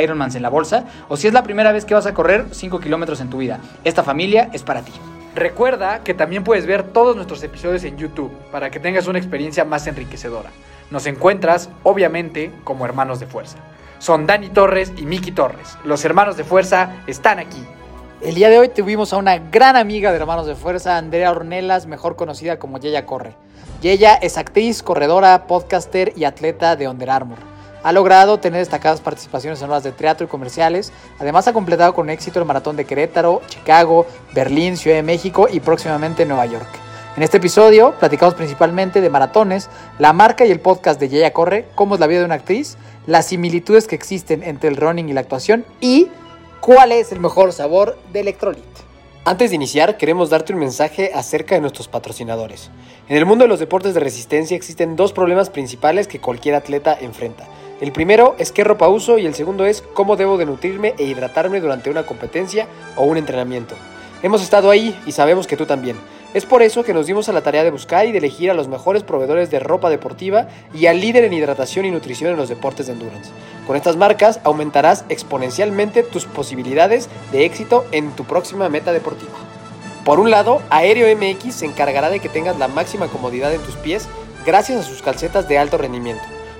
Ironmans en la bolsa o si es la primera vez que vas a correr 5 kilómetros en tu vida. Esta familia es para ti. Recuerda que también puedes ver todos nuestros episodios en YouTube para que tengas una experiencia más enriquecedora. Nos encuentras, obviamente, como hermanos de fuerza. Son Dani Torres y Miki Torres. Los hermanos de fuerza están aquí. El día de hoy tuvimos a una gran amiga de Hermanos de Fuerza, Andrea Ornelas, mejor conocida como Yeya Corre. Yeya es actriz, corredora, podcaster y atleta de Under Armour. Ha logrado tener destacadas participaciones en obras de teatro y comerciales. Además ha completado con éxito el maratón de Querétaro, Chicago, Berlín, Ciudad de México y próximamente Nueva York. En este episodio platicamos principalmente de maratones, la marca y el podcast de Yeya Corre, cómo es la vida de una actriz, las similitudes que existen entre el running y la actuación y cuál es el mejor sabor de Electrolit. Antes de iniciar, queremos darte un mensaje acerca de nuestros patrocinadores. En el mundo de los deportes de resistencia existen dos problemas principales que cualquier atleta enfrenta. El primero es qué ropa uso y el segundo es cómo debo de nutrirme e hidratarme durante una competencia o un entrenamiento. Hemos estado ahí y sabemos que tú también. Es por eso que nos dimos a la tarea de buscar y de elegir a los mejores proveedores de ropa deportiva y al líder en hidratación y nutrición en los deportes de endurance. Con estas marcas aumentarás exponencialmente tus posibilidades de éxito en tu próxima meta deportiva. Por un lado, Aéreo MX se encargará de que tengas la máxima comodidad en tus pies gracias a sus calcetas de alto rendimiento.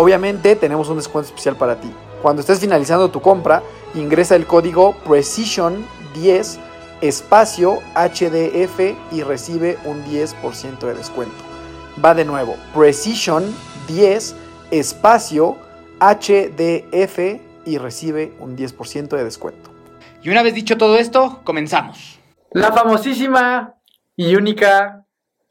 Obviamente tenemos un descuento especial para ti. Cuando estés finalizando tu compra, ingresa el código Precision10 espacio HDF y recibe un 10% de descuento. Va de nuevo, Precision 10 espacio HDF y recibe un 10% de descuento. Y una vez dicho todo esto, comenzamos. La famosísima y única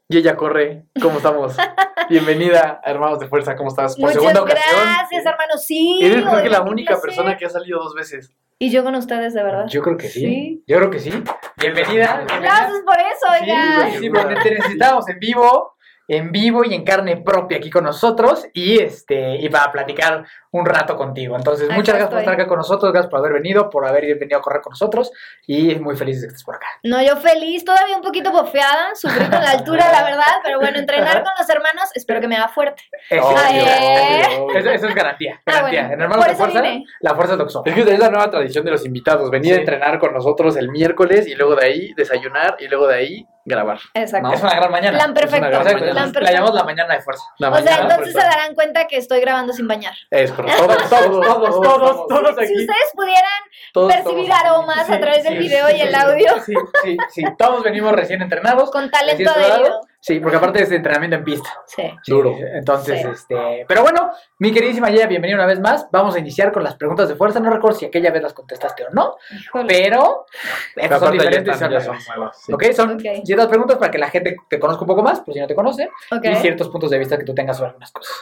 Yeya Corre, ¿cómo estamos? Bienvenida a Hermanos de Fuerza, ¿cómo estás? Por Muchas segunda ocasión. gracias, hermano. Sí. Eres creo que la única placer. persona que ha salido dos veces. Y yo con ustedes, de verdad. Yo creo que sí. Sí. Yo creo que sí. Bienvenida. Aplausos por eso, Sí, oigan. sí, porque te necesitamos en vivo en vivo y en carne propia aquí con nosotros y este y para platicar un rato contigo. Entonces, Acá muchas gracias por estar acá con nosotros, gracias por haber venido, por haber venido a correr con nosotros y muy feliz de que estés por acá. No, yo feliz, todavía un poquito bofeada, sufrí con la altura, la verdad, pero bueno, entrenar con los hermanos, espero que me haga fuerte. Eso, Ah, ¿eh? eso- eso es garantía, Ah, garantía. bueno. En Hermanos de Fuerza, vine. la fuerza es lo que somos. Es que es la nueva tradición de los invitados, venir Sí. a entrenar con nosotros el miércoles y luego de ahí desayunar y luego de ahí grabar. Exacto. ¿No? Es una gran mañana. Plan perfecto. Gran Exacto, mañana. Plan la llamamos la mañana de fuerza. La O sea, entonces se darán cuenta que estoy grabando sin bañar. Es correcto. Todos, todos, todos, todos, todos Si ustedes pudieran todos, percibir todos. aromas Sí, a través del video sí, y el audio Sí, sí, sí. Todos venimos recién entrenados. con talento adherido. Sí, porque aparte es de entrenamiento en pista. Sí. Sí, Duro. Entonces, Sí. este. Pero bueno, mi queridísima Yaya, bienvenida una vez más. Vamos a iniciar con las preguntas de fuerza. No recuerdo si aquella vez las contestaste o no, Híjole. pero Pero estas son diferentes. están- son son nuevas. sí. Ok, son ciertas preguntas para que la gente te conozca un poco más, pues si no te conoce, Ok. y ciertos puntos de vista que tú tengas sobre algunas cosas.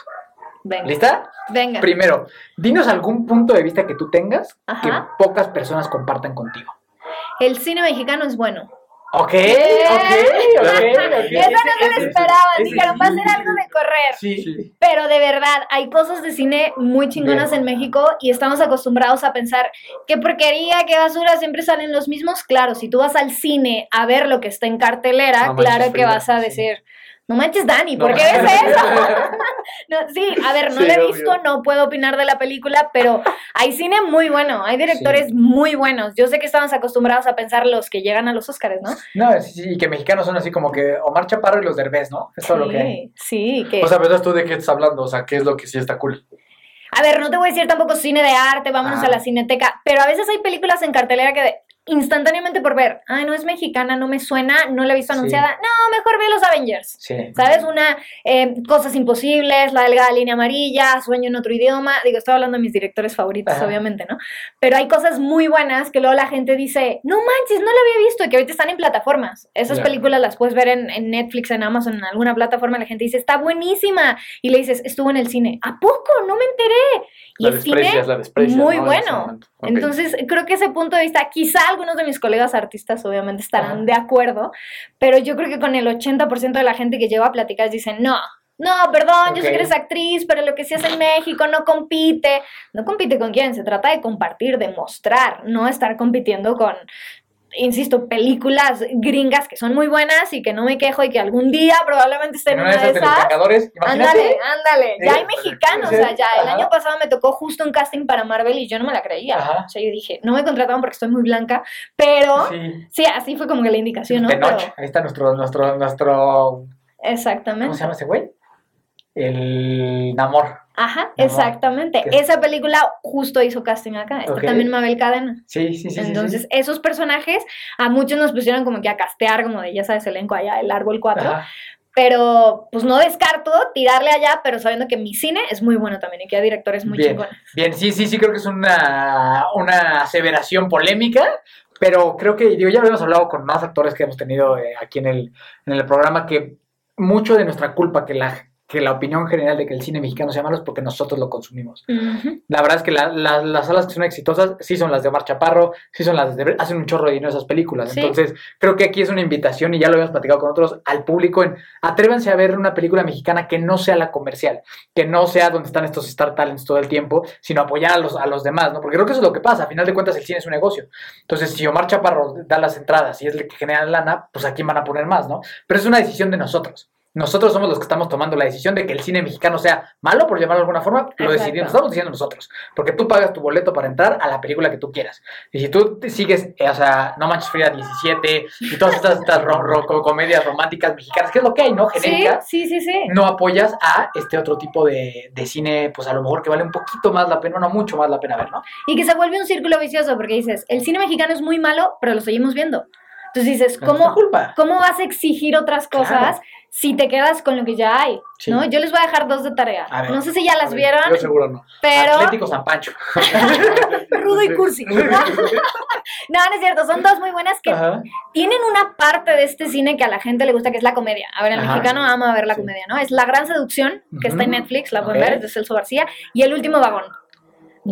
Venga. ¿Lista? Venga. Primero, dinos algún punto de vista que tú tengas Ajá. que pocas personas compartan contigo. El cine mexicano es bueno. Ok, ¿Qué? ok, ok, ok. Eso no se lo ese- Dijeron, va a ser algo de correr. Sí. Pero de verdad, hay cosas de cine muy chingonas Bien. en México y estamos acostumbrados a pensar qué porquería, qué basura, siempre salen los mismos. Claro, si tú vas al cine a ver lo que está en cartelera, No claro que vas a sí. No manches, Dani, No ¿por qué ves eso? No, sí, a ver, no Sí, lo he obvio. visto, no puedo opinar de la película, pero hay cine muy bueno, hay directores muy buenos. Yo sé que estamos acostumbrados a pensar los que llegan a los Oscars, ¿no? No, sí, sí, y que mexicanos son así como que Omar Chaparro y los Derbez, ¿no? Es todo lo que hay. Sí, sí, que... O sea, ¿verdad tú de qué estás hablando? O sea, ¿qué es lo que sí está cool? A ver, no te voy a decir tampoco cine de arte, vámonos Ah. a la cineteca, pero a veces hay películas en cartelera que de- instantáneamente por ver, ay, no es mexicana, no me suena, no la he visto Sí. anunciada, no, mejor ve los Avengers. Sí. ¿Sabes? Una, eh, Cosas Imposibles, La Delgada Línea Amarilla, Sueño en otro idioma. Digo, estoy hablando de mis directores favoritos, Ajá. obviamente, ¿no? Pero hay cosas muy buenas que luego la gente dice, no manches, no la había visto, y que ahorita están en plataformas. Esas películas las puedes ver en, en Netflix, en Amazon, en alguna plataforma. La gente dice, está buenísima. Y le dices, estuvo en el cine. ¿A poco? No me enteré. Y La el cine la muy bueno. Entonces, creo que ese punto de vista, quizá algunos de mis colegas artistas obviamente estarán Ajá. de acuerdo, pero yo creo que con el 80% de la gente que llevo a platicar dicen, no, no, perdón, yo sé que eres actriz, pero lo que sí hace en México no compite. No compite con quién, se trata de compartir, de mostrar, no estar compitiendo con, insisto, películas gringas que son muy buenas y que no me quejo y que algún día probablemente estén En una de esas de. Ándale, ándale. Ya Sí, hay mexicanos, o sea, ya el ajá. año pasado me tocó justo un casting para Marvel y yo no me la creía. Ajá. O sea, yo dije, no me contrataban porque estoy muy blanca, pero sí, Sí. así fue como que la indicación, ¿no? Pero- Ahí está nuestro, nuestro, nuestro, ¿cómo exactamente. se llama ese güey? El Namor. Ajá, exactamente. que- Esa película justo hizo casting acá. Está también Mabel Cadena. Sí, sí, sí. Entonces, sí. esos personajes a muchos nos pusieron como que a castear, como de, ya sabes, elenco allá, el árbol 4. Ajá. Pero, pues no descarto tirarle allá, pero sabiendo que mi cine es muy bueno también y que hay directores muy Bien. chingones. Bien, sí, sí, sí, creo que es una, una aseveración polémica, pero creo que, digo, ya hemos hablado con más actores que hemos tenido eh, aquí en el, en el programa, que mucho de nuestra culpa que la, que la opinión general de que el cine mexicano sea malo es porque nosotros lo consumimos. Ujú. La verdad es que la- la- las salas que son exitosas sí son las de Omar Chaparro, sí son las de... hacen un chorro de dinero esas películas. Sí. Entonces, creo que aquí es una invitación, y ya lo habíamos platicado con otros, al público en atrévanse a ver una película mexicana que no sea la comercial, que no sea donde están estos Star Talents todo el tiempo, sino apoyar a los, a los demás, ¿no? Porque creo que eso es lo que pasa, a final de cuentas el cine es un negocio. Entonces, si Omar Chaparro da las entradas y es el que genera lana, pues aquí van a poner más, ¿no? Pero es una decisión de nosotros. Nosotros somos los que estamos tomando la decisión de que el cine mexicano sea malo, por llamarlo de alguna forma, lo decidimos, estamos diciendo nosotros. Porque tú pagas tu boleto para entrar a la película que tú quieras. Y si tú te sigues, eh, o sea, No Manches Frida 17 y todas estas, estas ro- ro- comedias románticas mexicanas, que es lo que hay, ¿no? Sí, Genérica. sí, sí, sí. No apoyas a este otro tipo de, de cine, pues a lo mejor que vale un poquito más la pena, no mucho más la pena ver, ¿no? Y que se vuelve un círculo vicioso porque dices, el cine mexicano es muy malo, pero lo seguimos viendo. Entonces dices, ¿cómo, culpa? ¿cómo vas a exigir otras cosas Claro. Si te quedas con lo que ya hay? Sí. ¿no? Yo les voy a dejar dos de tarea. Ver. No sé si ya las vieron, Yo seguro no. pero... Atlético San Pancho. Rudo y cursi. no, no es cierto, son dos muy buenas que Ajá. tienen una parte de este cine que a la gente le gusta, que es la comedia. A ver, el Ajá. mexicano ama ver la Sí. comedia, ¿no? Es La Gran Seducción, que está en. Netflix, la pueden ver, es de Celso García, y El Último Vagón.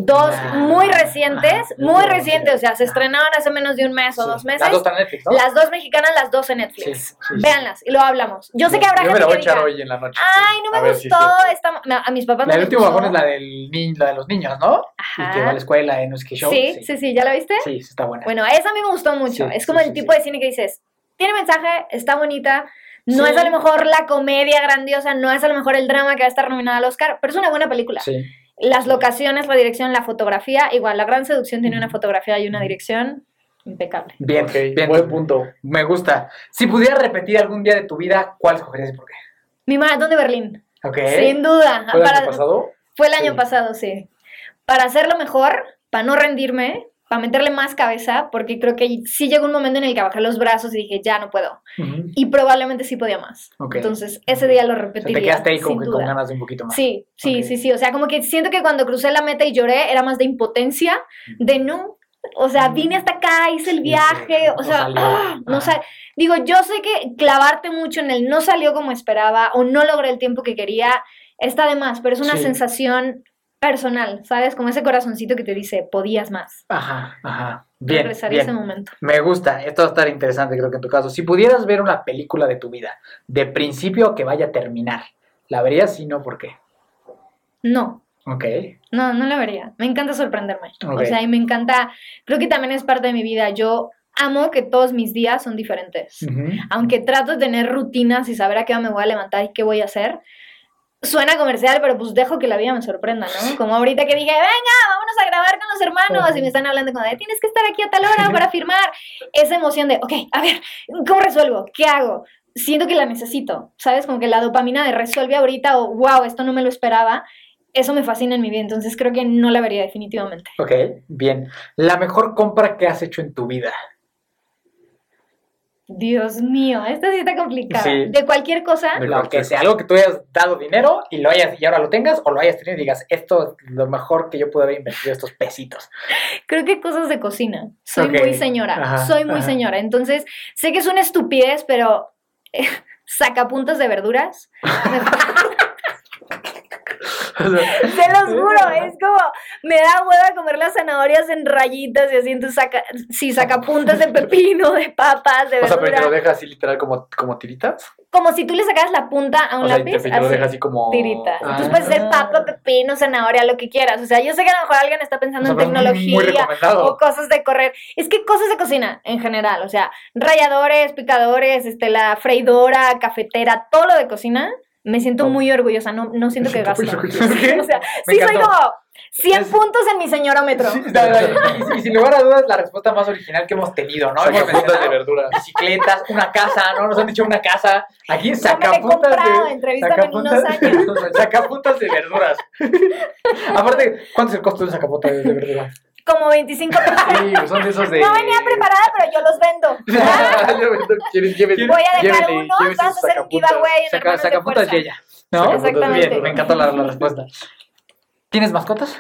Dos muy recientes, muy recientes, o sea, se estrenaron hace menos de un mes o Sí. dos meses. Las dos están en Netflix, ¿no? Las dos mexicanas, las dos en Netflix. Sí, sí. Véanlas y luego hablamos. Yo sé que habrá Yo me gente la voy a echar diga, hoy en la noche. ay, no me si gustó esta... A mis papás La no del último vagón es la, del ni- la de los niños, ¿no? Y Ajá. que va a la escuela en qué show. Sí, sí, sí, ¿ya la viste? Sí, sí, está buena. Bueno, esa a mí me gustó mucho. Es como el tipo de cine que dices, tiene mensaje, está bonita, no Sí. es a lo mejor la comedia grandiosa, no es a lo mejor el drama que va a estar nominada al Oscar, pero es una buena película. Sí. Las locaciones, la dirección, la fotografía, igual, La Gran Seducción tiene una fotografía y una dirección impecable. Bien, bien. buen punto. Me gusta. Si pudieras repetir algún día de tu vida, ¿cuál escogerías y por qué? Mi maratón de Berlín, Ok. sin duda. ¿Fue el Para- año pasado? Fue el año Sí. pasado, sí. Para hacerlo mejor, para no rendirme, para meterle más cabeza, porque creo que sí llegó un momento en el que bajé los brazos y dije, ya no puedo. Ujú. Y probablemente sí podía más. Ok. Entonces, ese día lo O sea, repetiría. te quedaste ahí como que con ganas de un poquito más. Sí, sí, Ok. sí, sí. O sea, como que siento que cuando crucé la meta y lloré era más de impotencia, de no. O sea, vine hasta acá, hice el viaje, o sea. ¡ah! no sal- Digo, yo sé que clavarte mucho en el no salió como esperaba o no logré el tiempo que quería, está de más, pero es una Sí. sensación personal, ¿sabes? Como ese corazoncito que te dice, podías más. Ajá, ajá. Bien, Regresaría a ese momento. Me gusta. Esto va a estar interesante, creo que en tu caso. Si pudieras ver una película de tu vida, de principio que vaya a terminar, ¿la verías? Si no, ¿por qué? No, Ok. No, no la vería. Me encanta sorprenderme. O sea, y me encanta, creo que también es parte de mi vida. Yo amo que todos mis días son diferentes. Aunque trato de tener rutinas y saber a qué hora me voy a levantar y qué voy a hacer. Suena comercial, pero pues dejo que la vida me sorprenda, ¿no? Como ahorita que dije, venga, vámonos a grabar con los hermanos. Y me están hablando como de, tienes que estar aquí a tal hora para firmar. Esa emoción de, ok, a ver, ¿cómo resuelvo? ¿Qué hago? Siento que la necesito, ¿sabes? Como que la dopamina de resuelve ahorita o, wow, esto no me lo esperaba. Eso me fascina en mi vida, entonces creo que no la vería definitivamente. Ok, bien. La mejor compra que has hecho en tu vida. Dios mío, esta sí está complicada. Sí. De cualquier cosa, Lo que sea, algo que tú hayas dado dinero y lo hayas y ahora lo tengas o lo hayas tenido y digas, esto es lo mejor que yo pude haber invertido estos pesitos. creo que cosas de cocina. Soy muy señora, Ajá, soy muy ajá. señora. Entonces, sé que es una estupidez, pero eh, sacapuntas de verduras. Se los juro, es como, me da hueva comer las zanahorias en rayitas y así, entonces saca, sí, sacapuntas de pepino, de papas, de O sea, pero te verdura. lo deja así literal como, como tiritas. Como si tú le sacaras la punta a un O sea, y lápiz, te, te lo así, deja así como. tiritas. Ah. Entonces puede ser papa, pepino, zanahoria, lo que quieras. O sea, yo sé que a lo mejor alguien está pensando O sea, en tecnología o cosas de correr. Es que cosas de cocina en general, o sea, ralladores, picadores, este, la freidora, cafetera, todo lo de cocina, me siento muy orgullosa, no, no siento que gasto. ¿Qué? o sea, Me sí soy como 100 Es- puntos en mi señorómetro. Sí, no, no, y, y sin lugar a dudas, la respuesta más original que hemos tenido, ¿no? Hemos Sacapuntas de mencionado verdura. bicicletas, una casa, ¿no? Nos han dicho una casa. Aquí No me la he sacapuntas comprado, de... entrevístame en unos años. sacapuntas de verduras. Aparte, ¿cuánto es el costo de un sacapunta de, de verduras? Como 25 pesos. Sí, pues son de esos de. No venía preparada, pero yo los vendo. ¿Quieren, quieren, Voy a dejar llévenle, uno, vamos a hacer un giveaway en Saca, Hermanos de ella. ¿No? Exactamente. Bien, me encantó la, la respuesta. ¿Tienes mascotas?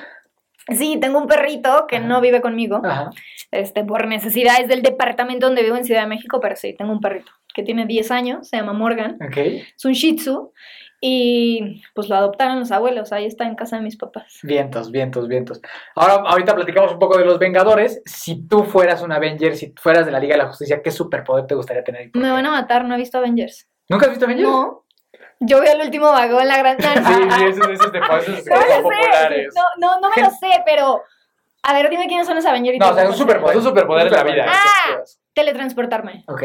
Sí, tengo un perrito que Ajá. no vive conmigo, Ajá. este, por necesidades del departamento donde vivo en Ciudad de México, pero sí, tengo un perrito que tiene 10 años, se llama Morgan, Ok. es un Shih Tzu y pues lo adoptaron los abuelos, ahí está en casa de mis papás. Vientos, vientos, vientos. Ahora, ahorita platicamos un poco de los Vengadores. Si tú fueras un Avenger, si fueras de la Liga de la Justicia, ¿qué superpoder te gustaría tener? Me van a matar, no he visto Avengers. ¿Nunca has visto Avengers? No, yo vi el último vagón, la gran... Sí, sí, esos, esos de esos No populares. no, no, no me lo sé, pero... A ver, dime quiénes son los Avengers. No, o sea, un superpoder. Un superpoder de la vida. Ah. Teletransportarme. Ok.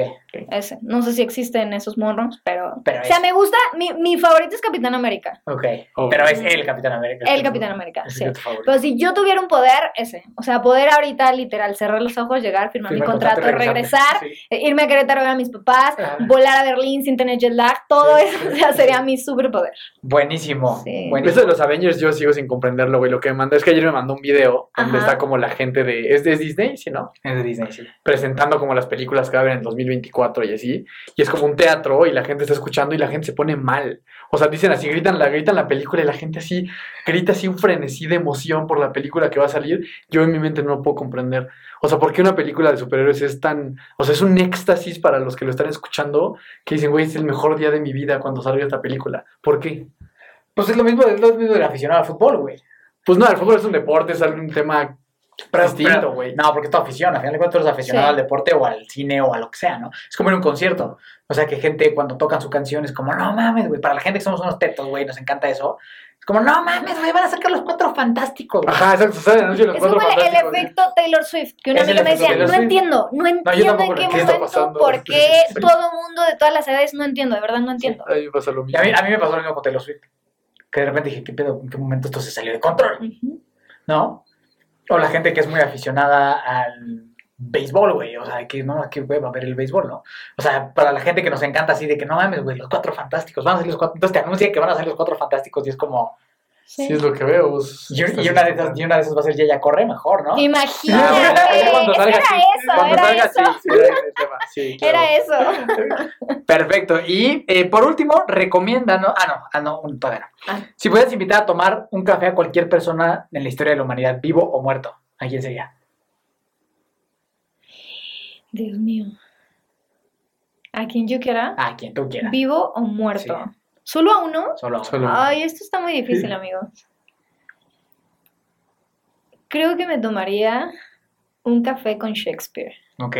Ese. No sé si existen esos monros, pero. Pero o sea, me gusta. Mi, mi favorito es Capitán América. Ok. Oh. Pero es el Capitán América. El Capitán América, sí. Pero si yo tuviera un poder, ese. O sea, poder ahorita, literal, cerrar los ojos, llegar, firmar mi contrato, regresar, Sí. irme a Querétaro a ver a mis papás, volar a Berlín sin tener jet lag, todo Sí, eso o sea, sería mi superpoder. Buenísimo. Sí. Buenísimo. Eso de los Avengers yo sigo sin comprenderlo, güey. Lo que me mandó es que ayer me mandó un video donde Ajá. está como la gente de... ¿Es de Disney? Sí, ¿no? Es de Disney, sí. Presentando como las películas que va a haber en 2024 y así. Y es como un teatro y la gente está escuchando y la gente se pone mal. O sea, dicen así, gritan la, gritan la película y la gente así, grita así un frenesí de emoción por la película que va a salir. Yo en mi mente no lo puedo comprender. O sea, ¿por qué una película de superhéroes es tan... O sea, es un éxtasis para los que lo están escuchando que dicen, güey, es el mejor día de mi vida cuando salga esta película. ¿Por qué? Pues es lo mismo, es lo mismo del aficionado al fútbol, güey. Pues no, el fútbol es un deporte, es un tema Pero- distinto, pero- güey. No, porque es tu afición. Al final de cuentas, tú eres aficionado Sí. al deporte o al cine o a lo que sea, ¿no? Es como en un concierto. O sea, que gente cuando tocan su canción es como, no mames, güey. Para la gente que somos unos tetos, güey, nos encanta eso. Es como, no mames, güey, van a sacar los cuatro fantásticos, güey. Ajá, exacto, sale el anuncio de los Es cuatro como el, efecto Taylor Swift, que una amiga me decía, no entiendo, no entiendo en qué ¿qué está momento, pasando? por qué Sí. todo mundo de todas las edades no entiendo, de verdad no entiendo. A mí me pasa lo mismo. a mí, a mí me pasó lo mismo con Taylor Swift. Que de repente dije, ¿qué pedo? ¿En qué momento esto se salió de control? ¿No? O la gente que es muy aficionada al béisbol, güey. O sea, que no, que güey, va a ver el béisbol, ¿no? O sea, para la gente que nos encanta así de que no mames, güey, los cuatro fantásticos, van a ser los cuatro. Entonces te anuncian que van a ser los cuatro fantásticos y es como. Sí, es lo que veo. Y, una, de esas, y una de esas va a ser ya, ya corre mejor, ¿no? Imagínate, cuando salga, era sí. eso, Cuando era salga, eso, sí, era ese tema, sí, claro. era eso. Perfecto. Y eh, por último, recomienda, ¿no? Ah, no, ah, no, un- todavía no. Ah. Si pudieras invitar a tomar un café a cualquier persona en la historia de la humanidad, vivo o muerto, ¿a quién sería? Dios mío. ¿A quien yo quiera? A quien tú quieras. ¿Vivo o muerto? ¿Solo a uno? Solo. a uno. Ay, esto está muy difícil, amigos. Creo que me tomaría un café con Shakespeare. Ok,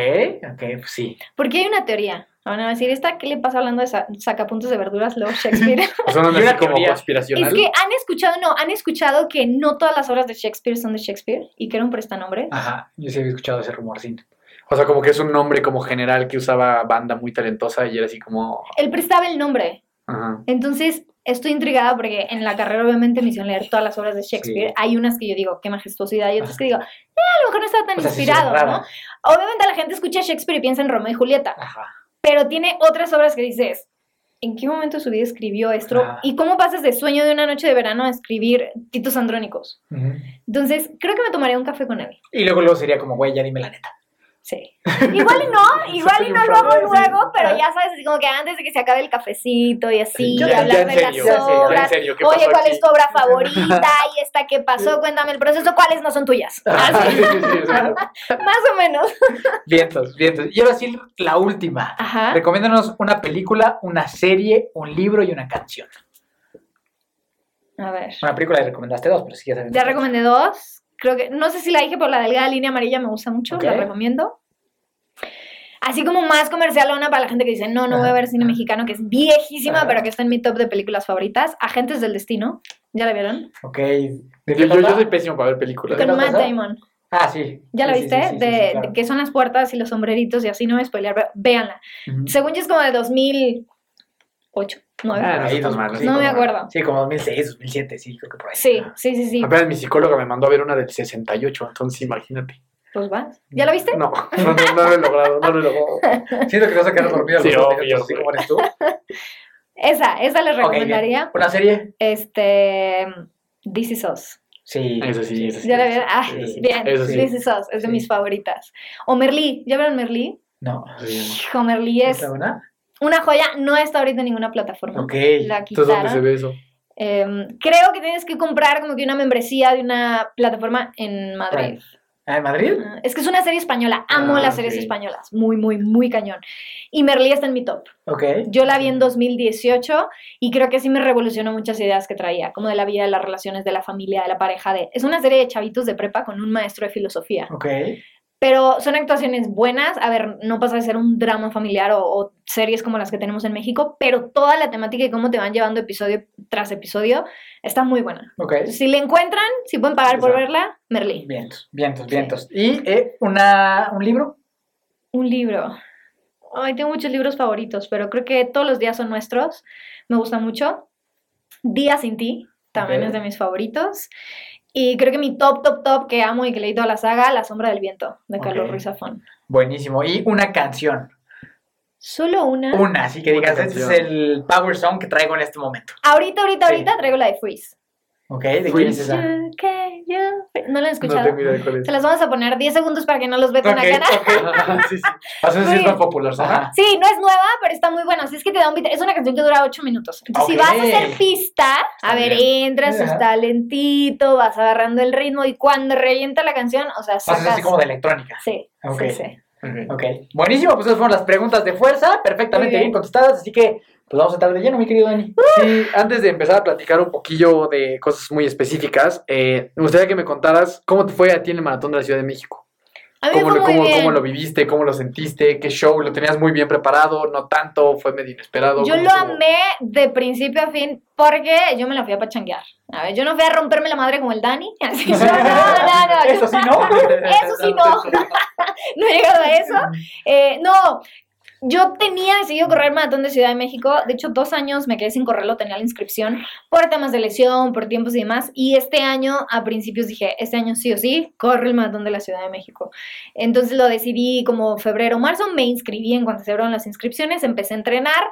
ok, pues sí. Porque hay una teoría. Van a decir, ¿esta qué le pasa hablando de sa- sacapuntos de verduras, luego Shakespeare? Son Y así una como conspiracional. es que han escuchado, no, han escuchado que no todas las obras de Shakespeare son de Shakespeare y que era un prestanombre. Ajá, yo sí había escuchado ese rumorcín. O sea, como que es un nombre como general que usaba banda muy talentosa y era así como... Él prestaba el nombre. Ajá. Entonces, estoy intrigada porque en la carrera obviamente me hicieron leer todas las obras de Shakespeare. Sí. Hay unas que yo digo, qué majestuosidad, y otras que digo, eh, a lo mejor no está tan O sea, sí inspirado, ¿no? Obviamente la gente escucha Shakespeare y piensa en Romeo y Julieta, Ajá. pero tiene otras obras que dices, ¿en qué momento de su vida escribió esto? Ajá. ¿Y cómo pasas de sueño de una noche de verano a escribir Titos Andrónicos? Entonces, creo que me tomaría un café con él. Y luego, luego sería como, güey, ya dime la neta. Sí. Igual y no, igual y no lo hago luego, pero ya sabes, así como que antes de que se acabe el cafecito y así, Ya- y ya hablar de serio, las obras. serio, ¿qué Oye, ¿cuál aquí? es tu obra favorita? Y esta que pasó, cuéntame el proceso, ¿cuáles no son tuyas? Así, Sí, sí, sí, exacto. más o menos. Vientos, vientos. Y ahora sí, la última. Ajá. Recomiéndanos una película, una serie, un libro y una canción. A ver. Una película ya recomendaste dos, pero sí ya sabes. Ya recomendé dos. Creo que, no sé si la dije, pero la delgada línea amarilla me gusta mucho, Ok. la recomiendo. Así como más comercialona para la gente que dice, no, no voy a ver cine mexicano, que es viejísima, pero que está en mi top de películas favoritas. Agentes del Destino, ¿ya la vieron? Ok. ¿De qué Yo, yo, soy pésimo para ver películas. ¿Qué Con Matt? Damon. Ah, sí. ¿Ya la Sí, viste? sí, sí, sí, de, claro. de que son las puertas y los sombreritos y así, no voy a spoilear, pero véanla. Según yo es como de 2008, 9. Ah, no Ahí, dos- no me como- acuerdo. Sí, como 2006, 2007, sí, creo que por ahí. Sí, sí, sí, sí. Apenas mi psicóloga me mandó a ver una del 68, entonces imagínate. Pues vas. ¿Ya la viste? No, no, no, no lo he logrado, no lo he logrado. Siento que te vas a quedar dormido. a los Sí, dos obvio, minutos, así como eres tú. Esa, esa les recomendaría. ¿Una serie? Este. This is Us. Sí. Eso sí, eso sí. ¿Ya la vieron? Ah, Sí, sí, bien. eso sí. This is Us, es de Sí. mis favoritas. O Merlí, ¿ya vieron Merlí? No. Hijo, Merlí es ¿Está buena? una joya, no está ahorita en ninguna plataforma. Ok. La Entonces, ¿dónde se quitaron. ve eso? Em, creo que tienes que comprar como que una membresía de una plataforma en Madrid. ¿Ah, en Madrid? Es que es una serie española. Amo Ah, las series españolas. Muy, muy, muy cañón. Y Merlí está en mi top. Ok. Yo la vi en 2018 y creo que sí me revolucionó muchas ideas que traía, como de la vida, de las relaciones, de la familia, de la pareja. De... Es una serie de chavitos de prepa con un maestro de filosofía. Ok. Pero son actuaciones buenas. A ver, no pasa de ser un drama familiar o, o series como las que tenemos en México, pero toda la temática y cómo te van llevando episodio tras episodio está muy buena. Ok. Si le encuentran, si pueden pagar por verla, Merlí. Vientos, vientos, vientos. ¿Y eh, una, un libro? Un libro. Ay, tengo muchos libros favoritos, pero creo que todos los días son nuestros. Me gusta mucho. Día sin ti, también Ok. es de mis favoritos. Y creo que mi top, top, top que amo y que leí toda la saga, La sombra del viento, de Carlos. Ruiz Zafón. Buenísimo. ¿Y una canción? Solo una. Una, así que digas, este es el power song que traigo en este momento. Ahorita, ahorita, Sí. ahorita traigo la de Freeze. ¿Ok? ¿De quién Freeze. es esa? ¿No la han No escuchado? tengo idea de cuál es. Se las vamos a poner 10 segundos para que no los vetan Ok, la cara. ok. sí, sí. Vas a decir Muy más popular, ¿no? Ajá. Sí, no es nueva, pero está muy buena. Así es que te da un beat. Es una canción que dura 8 minutos. Entonces, si vas a hacer pista, a ver, bien. entras, está lentito, vas agarrando el ritmo y cuando revienta la canción, o sea, sacas. así como de electrónica. Sí, Ok. sí, sí. Ok, buenísimo, pues esas fueron las preguntas de fuerza, perfectamente bien. bien. contestadas, así que pues vamos a entrar de lleno, mi querido Dani. Sí, antes de empezar a platicar un poquillo de cosas muy específicas, eh, me gustaría que me contaras cómo te fue a ti en el Maratón de la Ciudad de México. ¿Cómo, lo, cómo, cómo lo viviste? ¿Cómo lo sentiste? ¿Qué show? ¿Lo tenías muy bien preparado? ¿No tanto? ¿Fue medio inesperado? Yo ¿Cómo lo estuvo? amé de principio a fin porque yo me la fui a pachanguear. A ver, yo no fui a romperme la madre como el Dani. Así, no, no, no, Eso sí, ¿no? Eso sí, no. no he llegado a eso. Eh, no, yo tenía decidido correr maratón de Ciudad de México. De hecho, dos años me quedé sin correrlo, tenía la inscripción por temas de lesión, por tiempos y demás. Y este año, a principios dije, este año sí o sí, corre el maratón de la Ciudad de México. Entonces lo decidí como febrero, marzo, me inscribí en cuanto se abrieron las inscripciones, empecé a entrenar.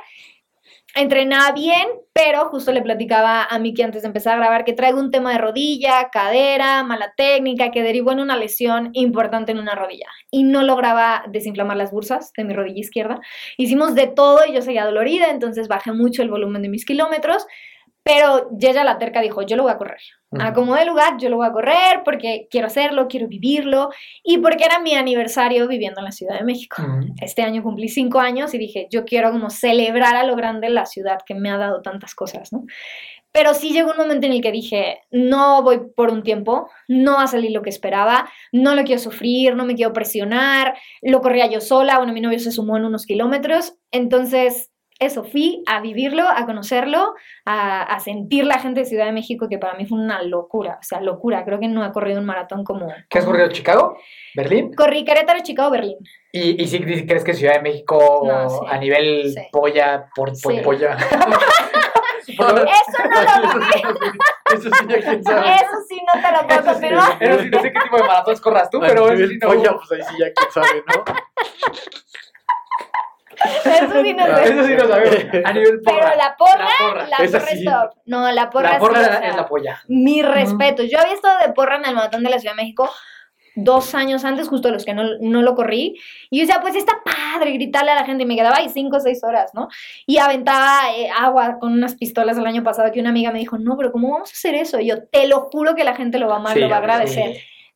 Entrenaba bien, pero justo le platicaba a Miki antes de empezar a grabar que traigo un tema de rodilla, cadera, mala técnica, que derivó en una lesión importante en una rodilla. Y no lograba desinflamar las bursas de mi rodilla izquierda. Hicimos de todo y yo seguía dolorida, entonces bajé mucho el volumen de mis kilómetros. Pero Yaya la terca dijo, yo lo voy a correr. A como de lugar, yo lo voy a correr porque quiero hacerlo, quiero vivirlo y porque era mi aniversario viviendo en la Ciudad de México. Este año cumplí cinco años y dije, yo quiero como celebrar a lo grande la ciudad que me ha dado tantas cosas, ¿no? Pero sí llegó un momento en el que dije, no voy por un tiempo, no va a salir lo que esperaba, no lo quiero sufrir, no me quiero presionar, lo corría yo sola, bueno, mi novio se sumó en unos kilómetros, entonces eso, fui a vivirlo, a conocerlo, a, a sentir la gente de Ciudad de México, que para mí fue una locura, o sea, locura, creo que no he corrido un maratón como... ¿Qué has corrido? ¿Chicago? ¿Berlín? Corrí Querétaro, Chicago, Berlín. ¿Y, y sí crees que Ciudad de México No, sí. a nivel Sí. polla por, por Sí. polla? Eso no lo vi. Eso sí, ya quién sabe. Eso sí no te lo puedo confirmar. Eso sí, no sé qué tipo de maratones corras tú, pero A eso sí no. polla, pues ahí sí ya quién sabe, ¿no? Eso sí no sé. Eso sí lo sabemos. A nivel porra. Pero la porra, La porra. la porra sí. es top. No, la porra, La porra sí, o sea, es la polla. Mi respeto. Yo había estado de porra en el maratón de la Ciudad de México dos años antes, justo los que no, no lo corrí. Y yo decía, pues está padre gritarle a la gente. Y me quedaba ahí cinco o seis horas, ¿no? Y aventaba eh, agua con unas pistolas el año pasado que una amiga me dijo, no, pero ¿cómo vamos a hacer eso? Y yo, te lo juro que la gente lo va a amar, Sí, lo va a sí.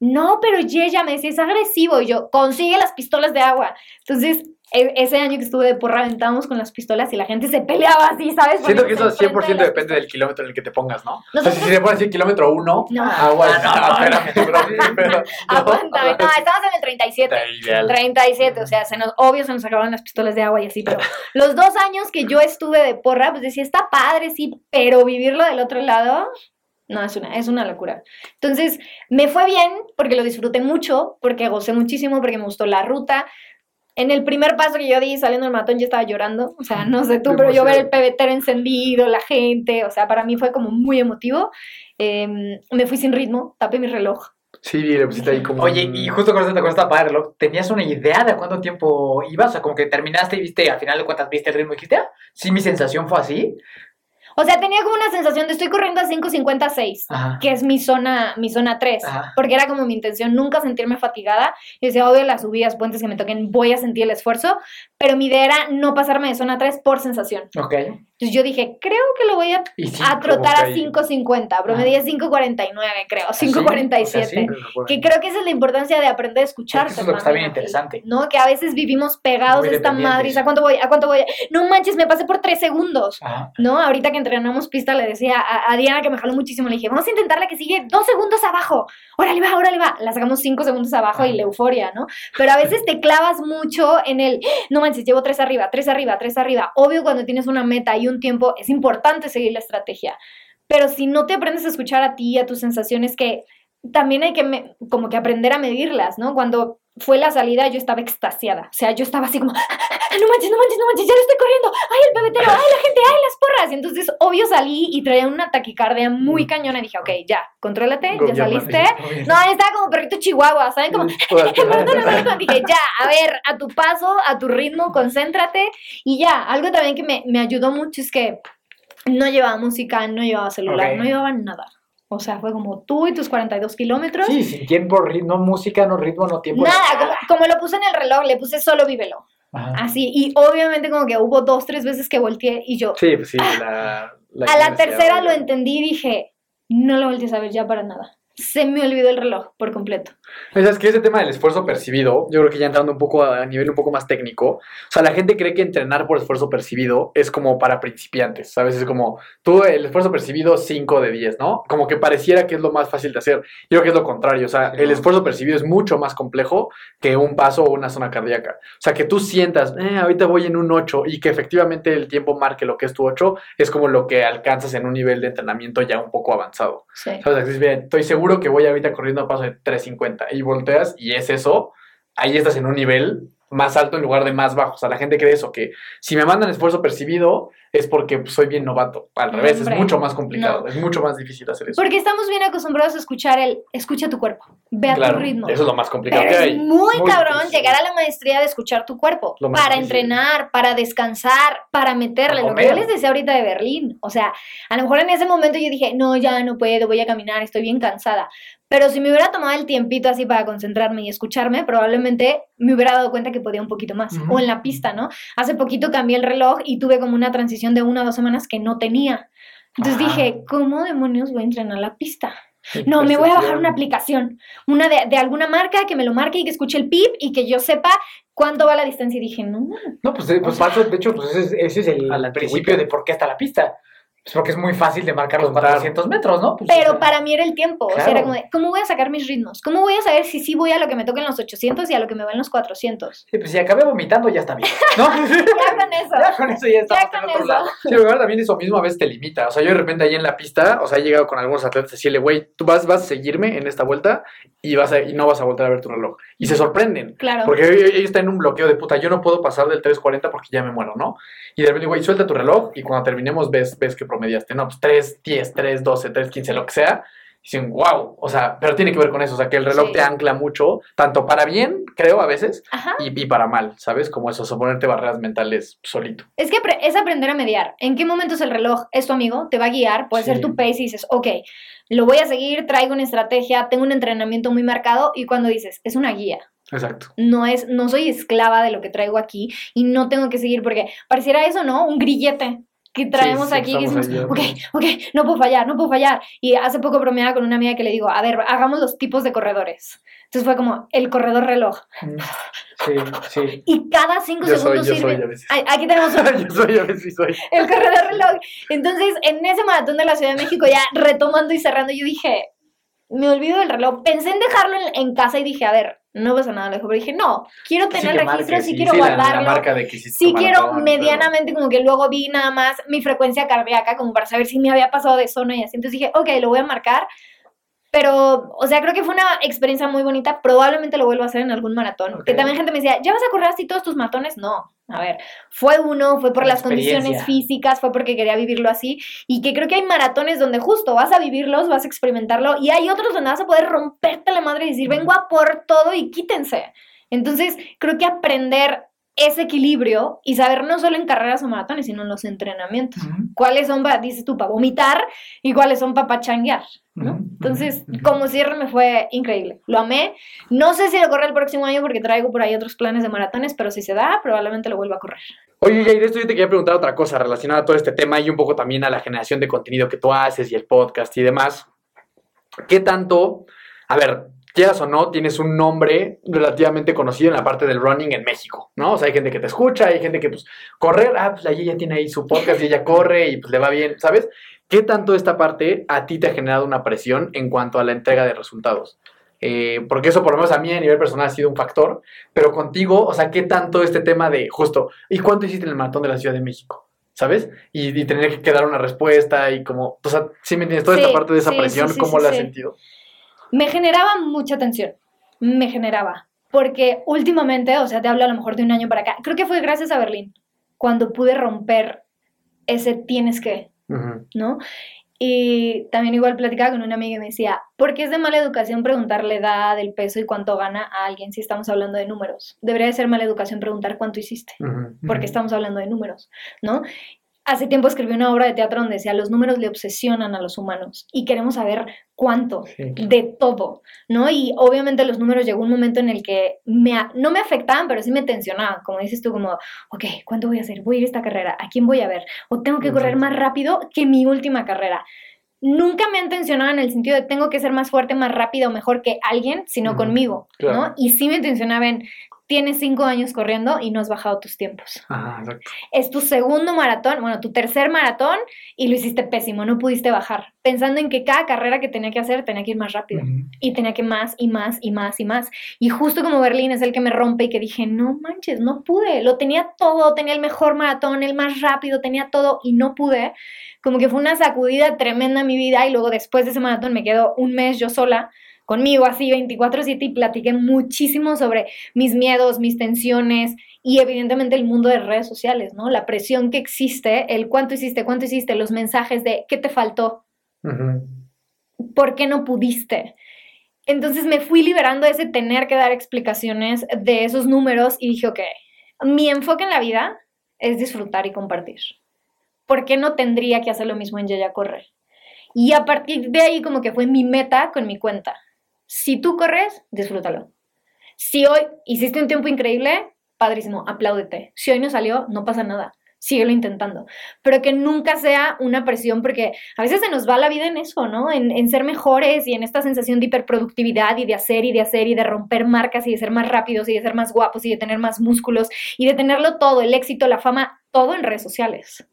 No, pero Yeya me decía, es agresivo. Y yo, consigue las pistolas de agua. Entonces, e- ese año que estuve de porra, aventábamos con las pistolas y la gente se peleaba así, ¿sabes? Siento que eso Poniéndose enfrente 100% de depende del kilómetro en el que te pongas, ¿no? Nosotros- si se pone así kilómetro 1, No. agua. Ah, no, no, pero- Aguántame. No, estábamos en el 37. Está ideal. 37, o sea, se nos, obvio se nos acabaron las pistolas de agua y así, pero los dos años que yo estuve de porra, pues decía, está padre, sí, pero vivirlo del otro lado, no, es una, es una locura. Entonces, me fue bien porque lo disfruté mucho, porque gocé muchísimo, porque me gustó la ruta. En el primer paso que yo di saliendo del matón, yo estaba llorando, o sea, no sé tú, pero yo ver el pebetero encendido, la gente, o sea, para mí fue como muy emotivo. Em, me fui sin ritmo, tapé mi reloj. Sí, le pusiste ahí como. Oye, y justo con esta, con esta padre reloj, ¿tenías una idea de cuánto tiempo ibas? O sea, como que terminaste y viste, al final de cuentas viste el ritmo y dijiste, ah, sí, mi sensación fue así. O sea, tenía como una sensación de estoy corriendo a 5.56. Ajá. que es mi zona, mi zona 3, Ajá. porque era como mi intención nunca sentirme fatigada. Yo decía, obvio, las subidas, puentes que me toquen, voy a sentir el esfuerzo, pero mi idea era no pasarme de zona 3 por sensación. Ok. Entonces yo dije, creo que lo voy a, a trotar a como que ahí- 5.50, promedié 5.49, creo, ¿Ah, sí? 5.47. O sea. Que creo que esa es la importancia de aprender a escuchar. Eso es lo que está bien interesante. ¿No? Que a veces vivimos pegados a esta madre. ¿A cuánto voy? ¿A cuánto voy? No manches, me pasé por 3 segundos. Ajá. ¿no? Ahorita que entrenamos pista le decía a, a Diana que me jaló muchísimo, le dije, vamos a intentar la que sigue dos segundos abajo, órale va, órale va, la sacamos cinco segundos abajo y la euforia, ¿no? Pero a veces te clavas mucho en el, no manches, llevo tres arriba, tres arriba, tres arriba. Obvio cuando tienes una meta y un tiempo es importante seguir la estrategia, pero si no te aprendes a escuchar a ti, a tus sensaciones, que también hay que como que aprender a medirlas, ¿no? Cuando fue la salida yo estaba extasiada, o sea, yo estaba así como, "Ah, no manches, no manches, no manches, ya lo estoy corriendo, ay, el pebetero, ay, la gente, ay, las porras. Y entonces, obvio, salí y traía una taquicardia muy cañona y dije, ok, ya, contrólate, ya saliste. No, estaba como perrito chihuahua, ¿saben? Como, dije, ya, a ver, a tu paso, a tu ritmo, concéntrate. Y ya, algo también que me, me ayudó mucho es que no llevaba música, no llevaba celular, no llevaba nada. O sea, fue como tú y tus 42 kilómetros. Sí, sin tiempo, ritmo, música, no ritmo, no tiempo. Nada, como, como lo puse en el reloj, le puse solo vívelo. Ajá. Así, y obviamente como que hubo dos, tres veces que volteé y yo, Sí, pues sí, la. a la tercera lo entendí y dije, no lo voltees a ver ya para nada. Se me olvidó el reloj por completo. Es que ese tema del esfuerzo percibido, yo creo que ya entrando un poco a, a nivel un poco más técnico, o sea, la gente cree que entrenar por esfuerzo percibido es como para principiantes, ¿sabes? Es como, tú el esfuerzo percibido 5 de 10, ¿no? Como que pareciera que es lo más fácil de hacer. Yo creo que es lo contrario, o sea, el esfuerzo percibido es mucho más complejo que un paso o una zona cardíaca. O sea, que tú sientas, eh, ahorita voy en un 8 y que efectivamente el tiempo marque lo que es tu 8, es como lo que alcanzas en un nivel de entrenamiento ya un poco avanzado. Sí. ¿Sabes? Así es bien, estoy seguro que voy ahorita corriendo a paso de 3.50 y volteas y es eso, ahí estás en un nivel más alto en lugar de más bajo. O sea, la gente cree eso, que si me mandan esfuerzo percibido es porque soy bien novato. Al revés, hombre, es mucho más complicado, no. es mucho más difícil hacer eso. Porque estamos bien acostumbrados a escuchar el escucha tu cuerpo, ve a Claro, tu ritmo. Eso es lo más complicado Pero que es hay. muy, cabrón difícil. llegar a la maestría de escuchar tu cuerpo. Para difícil. entrenar, para descansar, para meterle. Para Lo que yo les decía ahorita de Berlín. O sea, a lo mejor en ese momento yo dije, no, ya no puedo, voy a caminar, estoy bien cansada. Pero si me hubiera tomado el tiempito así para concentrarme y escucharme, probablemente me hubiera dado cuenta que podía un poquito más. O en la pista, ¿no? Hace poquito cambié el reloj y tuve como una transición de una o dos semanas que no tenía. Entonces Ajá. dije, ¿cómo demonios voy a entrenar la pista? No, me voy a bajar una aplicación, una de, de alguna marca que me lo marque y que escuche el pip y que yo sepa cuánto va la distancia. Y dije, no, No, pues, eh, pues paso, de hecho, pues ese es, ese es el principio de por qué está la pista. Pues porque es muy fácil de marcar los Contar. 400 metros, ¿no? Pues, o pero sea, para mí era el tiempo. O sea, era como de, ¿cómo voy a sacar mis ritmos? ¿Cómo voy a saber si sí voy a lo que me toca en los 800 y a lo que me va en los 400? Sí, pues si acabé vomitando ya está bien, ¿no? Ya con eso. ya con eso ya estamos Ya con otro eso. lado. Sí, pero ahora también eso mismo a veces te limita. O sea, yo de repente ahí en la pista, o sea, he llegado con algunos atletas a decirle, güey, tú vas, vas a seguirme en esta vuelta y, vas a, y no vas a volver a ver tu reloj. Y se sorprenden. Claro. Porque ellos ellos están en un bloqueo de puta, yo no puedo pasar del 3.40 porque ya me muero, ¿no? Y de repente, güey, suelta tu reloj y cuando terminemos ves, ves que promediaste, no, pues 3, 10, 3, 12, 3, 15, lo que sea. Y dicen, wow, o sea, pero tiene que ver con eso, o sea, que el reloj Sí. te ancla mucho, tanto para bien, creo, a veces, y, y para mal, ¿sabes? Como eso, o sea, ponerte barreras mentales solito. Es que es aprender a mediar. ¿En qué momentos el reloj es tu amigo? Te va a guiar, puede ser tu pace y dices, ok, lo voy a seguir, traigo una estrategia, tengo un entrenamiento muy marcado y cuando dices, es una guía. Exacto. no es, no soy esclava de lo que traigo aquí y no tengo que seguir porque pareciera eso, ¿no? Un grillete que traemos sí, aquí que decimos, ok, ok, no puedo fallar, no puedo fallar. Y hace poco bromeaba con una amiga que le digo, a ver, hagamos los tipos de corredores. Entonces fue como el corredor reloj. Sí, sí. Y cada cinco Yo soy, segundos yo sirve. soy a veces. Aquí tenemos un- yo soy, a veces soy. el corredor reloj. Entonces, en ese maratón de la Ciudad de México, ya retomando y cerrando, yo dije, me olvido del reloj. Pensé en dejarlo en, en casa y dije, a ver, no pasa nada, lejos. Pero dije, no, quiero tener que registro, sí, sí, quiero Sí, la- la, guardarlo. marca de que Sí quiero todo. medianamente como que luego vi nada más mi frecuencia cardíaca como para saber si me había pasado de zona y así. Entonces dije, ok, lo voy a marcar. Pero, o sea, creo que fue una experiencia muy bonita. Probablemente lo vuelva a hacer en algún maratón. Ok. Que también gente me decía, ¿ya vas a correr así todos tus maratones? No. A ver, fue uno, fue por las condiciones físicas, fue porque quería vivirlo así. Y que creo que hay maratones donde justo vas a vivirlos, vas a experimentarlo. Y hay otros donde vas a poder romperte la madre y decir, vengo a por todo y quítense. Entonces, creo que aprender ese equilibrio y saber no solo en carreras o maratones, sino en los entrenamientos. ¿Cuáles son, para, dices tú, para vomitar y cuáles son para pachanguear? ¿No? Entonces, como cierre me fue increíble. Lo amé. No sé si lo corre el próximo año porque traigo por ahí otros planes de maratones, pero si se da, probablemente lo vuelva a correr. Oye, Jair, esto yo te quería preguntar otra cosa relacionada a todo este tema y un poco también a la generación de contenido que tú haces y el podcast y demás. ¿Qué tanto, a ver, quieras o no, tienes un nombre relativamente conocido en la parte del running en México, ¿no? O sea, hay gente que te escucha, hay gente que, pues, correr, ah, pues ella tiene ahí su podcast y ella corre y pues le va bien, ¿sabes? ¿Qué tanto esta parte a ti te ha generado una presión en cuanto a la entrega de resultados? Eh, porque eso por lo menos a mí a nivel personal ha sido un factor, pero contigo, o sea, ¿qué tanto este tema de justo, ¿y cuánto hiciste en el maratón de la Ciudad de México? ¿Sabes? Y, y tener que dar una respuesta y como, o sea, ¿sí me entiendes? Toda esta Sí, parte de esa sí, presión, sí, ¿cómo la has sentido? Me generaba mucha tensión. Me generaba. Porque últimamente, o sea, te hablo a lo mejor de un año para acá, creo que fue gracias a Berlín, cuando pude romper ese tienes que, ¿no? Y también igual platicaba con una amiga y me decía, ¿por qué es de mala educación preguntarle edad, el peso y cuánto gana a alguien si estamos hablando de números? Debería de ser mala educación preguntar cuánto hiciste, porque estamos hablando de números, ¿no? Hace tiempo escribí una obra de teatro donde decía, los números le obsesionan a los humanos y queremos saber cuánto Sí. de todo, ¿no? Y obviamente los números llegó un momento en el que me, no me afectaban, pero sí me tensionaban, como dices tú, como, ok, ¿cuánto voy a hacer? Voy a ir a esta carrera, ¿a quién voy a ver? O tengo que correr más rápido que mi última carrera. nunca me han tensionado en el sentido de tengo que ser más fuerte, más rápido o mejor que alguien, sino Ujú, conmigo, claro. ¿no? Y sí me tensionaba en, tienes cinco años corriendo y no has bajado tus tiempos. Ajá, exacto. Es tu segundo maratón, bueno, tu tercer maratón y lo hiciste pésimo, no pudiste bajar, pensando en que cada carrera que tenía que hacer tenía que ir más rápido. Y tenía que más y más y más y más. Y justo como Berlín es el que me rompe y que dije, no manches, no pude. Lo tenía todo, tenía el mejor maratón, el más rápido, tenía todo y no pude. Como que fue una sacudida tremenda en mi vida y luego después de ese maratón me quedo un mes yo sola conmigo así 24/7 y platiqué muchísimo sobre mis miedos, mis tensiones y evidentemente el mundo de redes sociales, ¿no? La presión que existe, el cuánto hiciste, cuánto hiciste, los mensajes de qué te faltó, Ujú. ¿por qué no pudiste? Entonces me fui liberando de ese tener que dar explicaciones de esos números y dije, ok, mi enfoque en la vida es disfrutar y compartir. ¿Por qué no tendría que hacer lo mismo en Yaya Correr? Y a partir de ahí como que fue mi meta con mi cuenta. Si tú corres, disfrútalo. Si hoy hiciste un tiempo increíble, padrísimo, apláudete. Si hoy no salió, no pasa nada. Síguelo intentando. Pero que nunca sea una presión, porque a veces se nos va la vida en eso, ¿no? En, en ser mejores y en esta sensación de hiperproductividad y de hacer y de hacer y de romper marcas y de ser más rápidos y de ser más guapos y de tener más músculos y de tenerlo todo, el éxito, la fama, todo en redes sociales.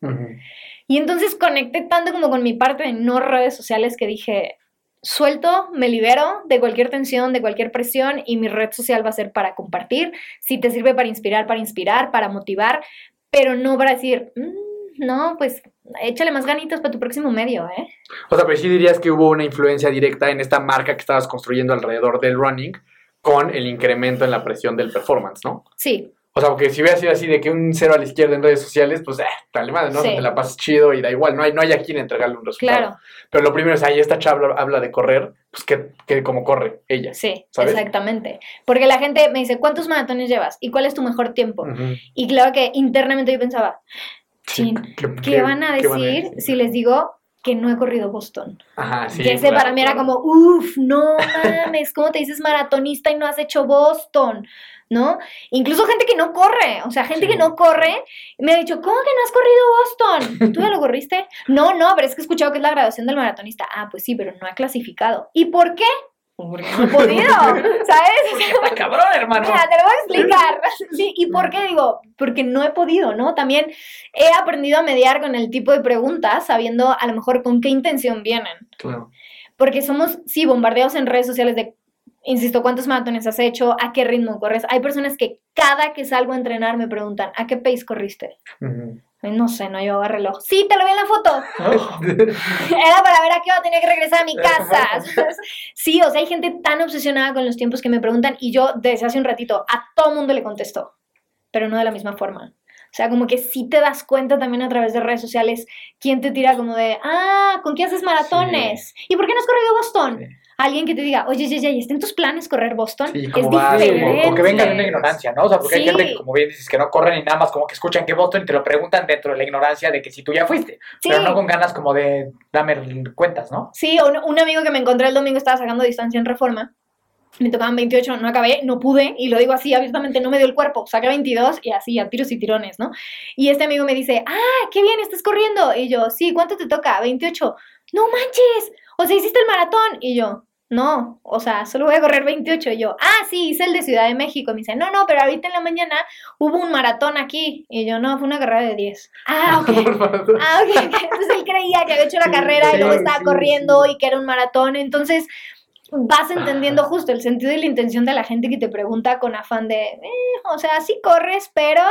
Y entonces conecté tanto como con mi parte de no redes sociales que dije, suelto, me libero de cualquier tensión, de cualquier presión y mi red social va a ser para compartir, si te sirve para inspirar, para inspirar, para motivar, pero no para decir, "Mm, no, pues échale más ganitas para tu próximo medio, ¿eh? O sea, pero sí dirías que hubo una influencia directa en esta marca que estabas construyendo alrededor del running con el incremento en la presión del performance, ¿no? Sí, O sea, porque si hubiera sido así de que un cero a la izquierda en redes sociales, pues, eh, dale madre, ¿no? Sí. Te la pasas chido y da igual, no hay, no hay a quien entregarle un resultado. claro, Pero lo primero es, ahí esta chava habla de correr, pues, que, que como corre ella. sí, ¿Sabes? exactamente. Porque la gente me dice, ¿cuántos maratones llevas? ¿Y cuál es tu mejor tiempo? Y claro que internamente yo pensaba, Sí, ¿qué- ¿qué, qué- van a decir si les digo que no he corrido Boston? Ajá, sí. que ese claro, para mí era claro. como, uff, no mames, ¿cómo te dices maratonista y no has hecho Boston? ¿No? Incluso gente que no corre, o sea, gente Sí. que no corre, me ha dicho, ¿cómo que no has corrido Boston? ¿Tú ya lo corriste? No, no, pero es que he escuchado que es la graduación del maratonista. Ah, pues sí, pero no ha clasificado. ¿Y por qué? Porque no he podido, ¿sabes? Está cabrón, hermano. Mira, te lo voy a explicar. Sí, ¿y por qué digo? Porque no he podido, ¿no? También he aprendido a mediar con el tipo de preguntas, sabiendo a lo mejor con qué intención vienen. Claro. Porque somos, sí, bombardeados en redes sociales de, insisto, ¿cuántos maratones has hecho? ¿A qué ritmo corres? Hay personas que cada que salgo a entrenar me preguntan, ¿a qué pace corriste? Ujú. Ay, No sé, no llevaba reloj. Sí, te lo vi en la foto. Era para ver a qué hora tenía que regresar a mi casa. Sí, o sea, hay gente tan obsesionada con los tiempos que me preguntan y yo desde hace un ratito a todo mundo le contesto, pero no de la misma forma. O sea, como que sí te das cuenta también a través de redes sociales quién te tira como de, ah, ¿con qué haces maratones? ¿Y por qué no has corrido Boston? Sí. Alguien que te diga, oye, ya, ya, ¿y está en tus planes correr Boston? Sí, es ¿cómo vas? Diferente. o, o que vengan de una ignorancia, ¿no? O sea, porque hay gente que, como bien dices, que no corren y nada más como que escuchan que Boston y te lo preguntan dentro de la ignorancia de que si tú ya fuiste, Sí. pero no con ganas como de dame cuentas, ¿no? Sí, un, un amigo que me encontré el domingo estaba sacando distancia en reforma. Me tocaban 28, no acabé, no pude, y lo digo así abiertamente, no me dio el cuerpo. Saqué 22 y así, a tiros y tirones, ¿no? Y este amigo me dice, ah, qué bien, estás corriendo. Y yo, sí, ¿cuánto te toca? 28. No manches, o sea, hiciste el maratón. Y yo, no, o sea, solo voy a correr 28. Y yo, ah, sí, hice el de Ciudad de México. Y me dice, no, no, pero ahorita en la mañana hubo un maratón aquí. Y yo, no, fue una carrera de 10. Ah, ok. Ah, ok. Entonces él creía que había hecho la Sí, carrera y luego sí, estaba sí, corriendo sí. y que era un maratón. Entonces vas entendiendo justo el sentido y la intención de la gente que te pregunta con afán de, eh, o sea, sí corres, pero...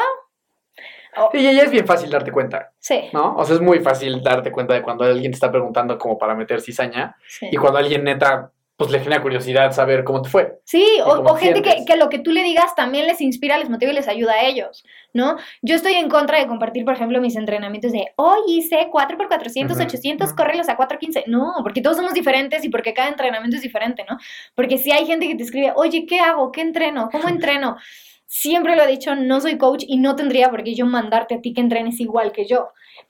Y ya es bien fácil darte cuenta, Sí, ¿no? O sea, es muy fácil darte cuenta de cuando alguien te está preguntando como para meter cizaña sí. y cuando alguien neta, pues le genera curiosidad saber cómo te fue. Sí, o, gente que, que lo que tú le digas también les inspira, les motiva y les ayuda a ellos, ¿no? Yo estoy en contra de compartir, por ejemplo, mis entrenamientos de hoy hice 4x400, Ujú, 800, ujú. córrelos a 415. No, porque todos somos diferentes y porque cada entrenamiento es diferente, ¿no? Porque si hay gente que te escribe, oye, ¿qué hago? ¿Qué entreno? ¿Cómo entreno? Siempre lo he dicho, no soy coach y no tendría por qué yo mandarte a ti que entrenes igual que yo.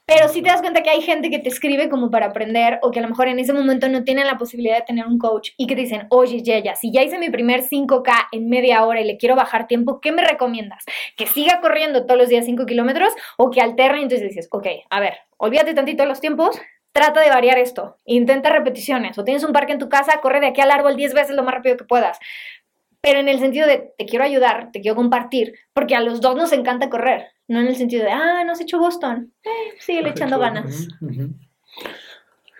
Pero si te das cuenta que hay gente que te escribe como para aprender o que a lo mejor en ese momento no tienen la posibilidad de tener un coach y que te dicen, oye, Yeya, si ya hice mi primer 5K en media hora y le quiero bajar tiempo, ¿qué me recomiendas? ¿Que siga corriendo todos los días 5 kilómetros o que alterne? Y entonces dices, ok, a ver, olvídate tantito de los tiempos, trata de variar esto. Intenta repeticiones. O tienes un parque en tu casa, corre de aquí al árbol 10 veces lo más rápido que puedas. Pero en el sentido de te quiero ayudar, te quiero compartir, porque a los dos nos encanta correr. No en el sentido de, ah, no has hecho Boston. Eh, síguele echando ganas.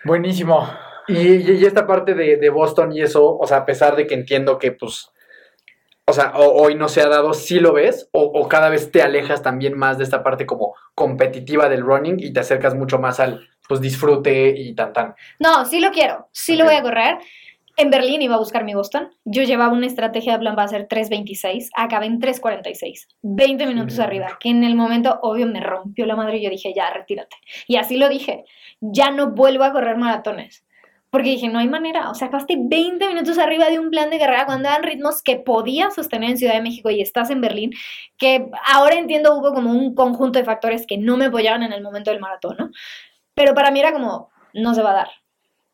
Buenísimo. Y, y- y esta parte de, de Boston y eso, o sea, a pesar de que entiendo que, pues, o sea, o- hoy no se ha dado, ¿sí lo ves? O, o cada vez te alejas también más de esta parte como competitiva del running y te acercas mucho más al, pues, disfrute y tan tan. No, sí lo quiero. Sí lo Ok. voy a correr. En Berlín iba a buscar mi Boston. Yo llevaba una estrategia de plan para hacer 3.26. Acabé en 3.46. 20 minutos Sí. arriba. Que en el momento, obvio, me rompió la madre y yo dije, ya, retírate. Y así lo dije. Ya no vuelvo a correr maratones. Porque dije, no hay manera. O sea, acabaste 20 minutos arriba de un plan de carrera cuando eran ritmos que podías sostener en Ciudad de México y estás en Berlín. Que ahora entiendo hubo como un conjunto de factores que no me apoyaban en el momento del maratón, ¿no? Pero para mí era como, no se va a dar.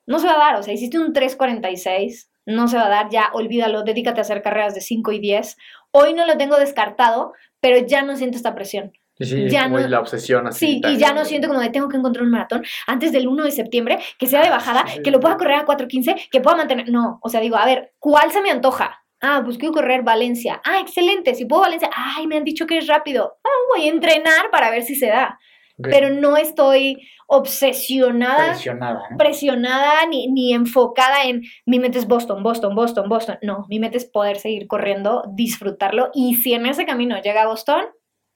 No se va a dar. O sea, hiciste un 3.46, no se va a dar, ya olvídalo, dedícate a hacer carreras de 5 y 10. Hoy no lo tengo descartado, pero ya no siento esta presión. Sí, Ya como no- la obsesión así. Sí, y ya no siento como de tengo que encontrar un maratón antes del 1 de septiembre, que sea de bajada, Sí. que lo pueda correr a 4.15, que pueda mantener. No, o sea, digo, a ver, ¿cuál se me antoja? Ah, pues quiero correr Valencia. Ah, excelente, si puedo Valencia. Ay, me han dicho que es rápido. Ah, voy a entrenar para ver si se da. Pero no estoy obsesionada Presionada. ¿no? presionada ni, ni enfocada en mi mente es Boston, Boston, Boston, Boston. No, mi mente es poder seguir corriendo, disfrutarlo y si en ese camino llega a Boston,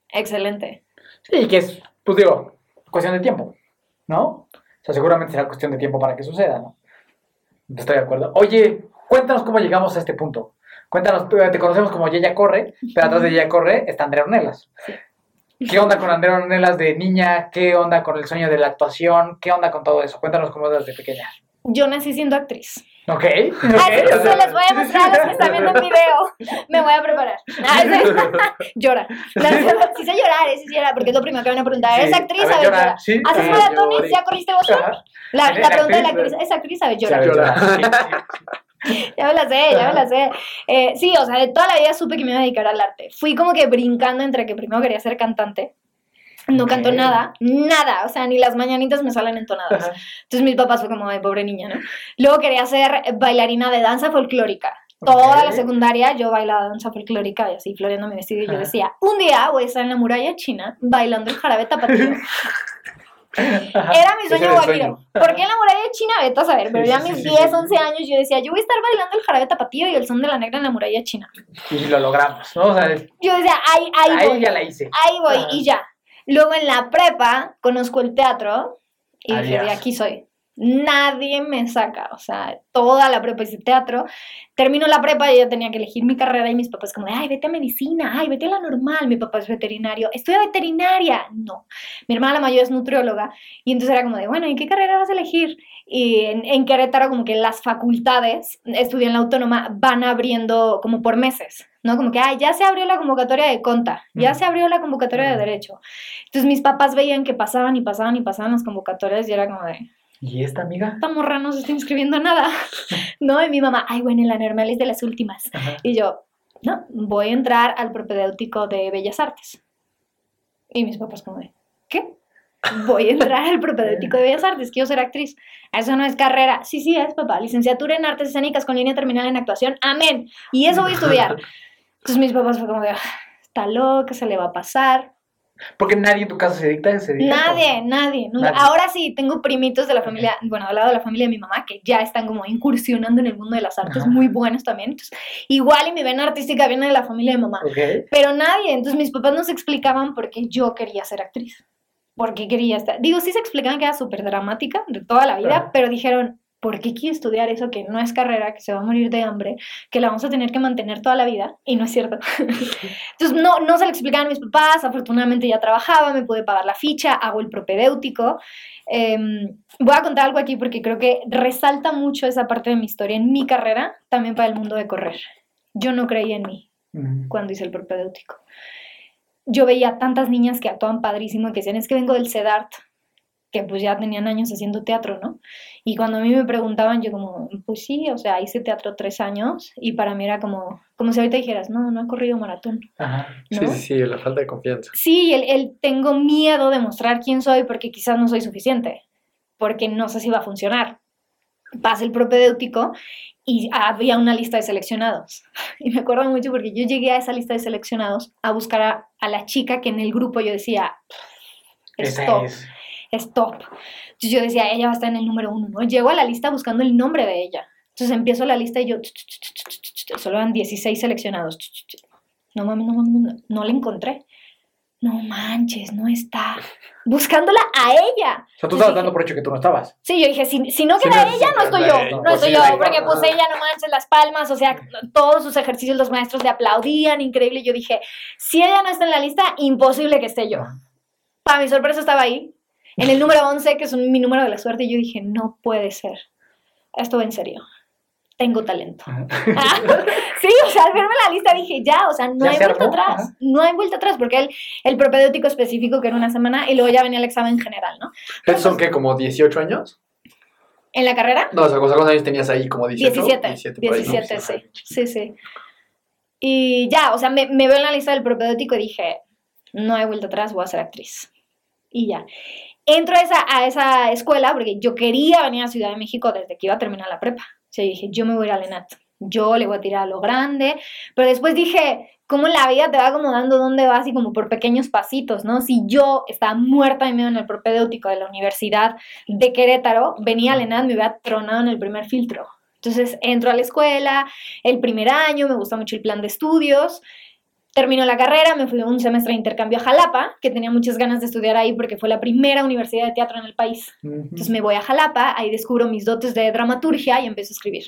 excelente. Sí, que es, pues digo, cuestión de tiempo, ¿no? O sea, seguramente será cuestión de tiempo para que suceda, ¿no? Estoy de acuerdo. Oye, cuéntanos cómo llegamos a este punto. Cuéntanos, te conocemos como Yeya Corre, pero atrás de Yeya Corre está Andrea Ornelas. ¿Qué onda con Andrea Ornelas de niña? ¿Qué onda con el sueño de la actuación? ¿Qué onda con todo eso? Cuéntanos cómo eras de pequeña. Yo nací siendo actriz. ¿Ok? Así ok, que o sea, se los voy a mostrar a los que están viendo el video. Me voy a preparar. Ah. Llora. Sí sé llorar, eh, sí sé llorar, porque es lo primero que van a preguntar. ¿Eres Sí, actriz? A ver, llora. Sí, ¿Haces maratones? llore. ¿Ya corriste? Ajá. La, ¿Eres la pregunta de la actriz? ¿es actriz? A ver, Sí, a llora. ver, Llora. llora. Sí, Ya me la sé, ya me la sé. Eh, sí, o sea, de toda la vida supe que me iba a dedicar al arte. Fui como que brincando entre que primero quería ser cantante. No Ok. canto nada, nada, o sea, ni las mañanitas me salen entonadas. Ajá. Entonces mis papás fue como, ay, pobre niña, ¿no? Luego quería ser bailarina de danza folclórica. Toda Ok. la secundaria yo bailaba danza folclórica y así floreando mi vestido y yo decía, un día voy a estar en la muralla china bailando el jarabe tapatío. Era mi sueño guajiro. ¿Por qué en la muralla china? Vete a saber, pero Sí, ya a mis sí, 10, sí. 11 años yo decía, yo voy a estar bailando el jarabe tapatío y el son de la negra en la muralla china. Y lo logramos, ¿no? O sea, Yo decía, ahí, ahí, ahí voy, ya la hice. ahí voy Ajá. y ya. Luego en la prepa conozco el teatro y dije, Adiós. de aquí soy. Nadie me saca, o sea, toda la prepa hice teatro. Termino la prepa y yo tenía que elegir mi carrera y mis papás como de, ay, vete a medicina, ay, vete a la normal. Mi papá es veterinario, estudia veterinaria. No, mi hermana la mayor es nutrióloga y entonces era como de, bueno, ¿y qué carrera vas a elegir? Y en, en Querétaro como que las facultades, estudié en la autónoma, van abriendo como por meses, ¿no? Como que, ay, ya se abrió la convocatoria de conta, ya se abrió la convocatoria de derecho. Entonces mis papás veían que pasaban y pasaban y pasaban las convocatorias y era como de, ¿Y esta amiga? esta morra no se está inscribiendo a nada, ¿no? Y mi mamá, ay, bueno, la normal es de las últimas. Ajá. Y yo, no, voy a entrar al propedéutico de Bellas Artes. Y mis papás como de, ¿qué? Voy a entrar al propedéutico de Bellas Artes, quiero ser actriz. Eso no es carrera. Sí, sí, es, papá. Licenciatura en Artes Escénicas con línea terminal en actuación. Amén. Y eso voy a estudiar. Entonces mis papás fue como de, "Ah, está loca, se le va a pasar. Porque nadie en tu casa se dicta, se dedica Nadie, nadie. Ahora sí, tengo primitos de la familia, bueno, al lado de la familia de mi mamá, que ya están como incursionando en el mundo de las artes, Ajá. muy buenos también. Entonces, igual y mi vena artística viene de la familia de mamá. Pero nadie, entonces mis papás no se explicaban por qué yo quería ser actriz. Por qué quería estar. Digo, sí se explicaban que era súper dramática de toda la vida, Ajá. pero dijeron, ¿por qué quiero estudiar eso que no es carrera, que se va a morir de hambre, que la vamos a tener que mantener toda la vida? Y no es cierto. entonces no, no se lo explicaban mis papás, afortunadamente ya trabajaba, me pude pagar la ficha, hago el propedéutico. Em, voy a contar algo aquí porque creo que resalta mucho esa parte de mi historia en mi carrera, también para el mundo de correr. Yo no creía en mí cuando hice el propedéutico. Yo veía tantas niñas que actuaban padrísimo y que decían, es que vengo del CEDART, que pues ya tenían años haciendo teatro, ¿no? Y cuando a mí me preguntaban, yo como, pues sí, o sea, hice teatro tres años y para mí era como, como si ahorita dijeras, no, no he corrido maratón, Ajá. ¿no? Sí, sí, sí, la falta de confianza. Sí, el, el tengo miedo de mostrar quién soy porque quizás no soy suficiente. porque no sé si va a funcionar. Pasa el propedéutico y había una lista de seleccionados. Y me acuerdo mucho porque yo llegué a esa lista de seleccionados a buscar a, a la chica que en el grupo yo decía, Esa stop, es. stop. Entonces yo decía, ella va a estar en el número uno, ¿no? Llego a la lista buscando el nombre de ella. Entonces empiezo la lista y yo, solo eran 16 seleccionados. No mames, no mames, no, no la encontré. No manches, no está. Buscándola a ella. O sea, tú estabas dando por hecho que tú no estabas. Sí, yo dije, si, si no queda no, ella, no estoy yo, no, no pues estoy yo, porque pues ella no manches las palmas, o sea, todos sus ejercicios, los maestros le aplaudían, increíble. Yo dije, si ella no está en la lista, imposible que esté yo. Para mi sorpresa estaba ahí, en el número 11, que es un- mi número de la suerte, yo dije, no puede ser. Esto va en serio. Tengo talento. sí, o sea, al verme la lista dije, ya, o sea, no hay se vuelta armó, atrás. ajá. No hay vuelta atrás, porque el, el propedéutico específico, que era una semana, y luego ya venía el examen general, ¿no? ¿Estos son qué, como 18 años? En la carrera, No, o sea, ¿cuántos años tenías ahí? ¿Como 18? 17. 17, por ahí, ¿no? 17, sí. Sí, sí. Y ya, o sea, me, me veo en la lista del propedéutico y dije, no hay vuelta atrás, voy a ser actriz. Y ya. Entro a esa, a esa escuela porque yo quería venir a Ciudad de México desde que iba a terminar la prepa. O sea, dije, yo me voy a ir a Lenat. Yo le voy a tirar a lo grande. Pero después dije, ¿cómo la vida te va acomodando dónde vas? Y como por pequeños pasitos, ¿no? Si yo estaba muerta de miedo en el propedéutico de la Universidad de Querétaro, venía a Lenat, me hubiera tronado en el primer filtro. Entonces entro a la escuela, el primer año, me gusta mucho el plan de estudios, termino la carrera, me fui un semestre de intercambio a Jalapa, que tenía muchas ganas de estudiar ahí porque fue la primera universidad de teatro en el país. Entonces me voy a Jalapa, ahí descubro mis dotes de dramaturgia y empiezo a escribir.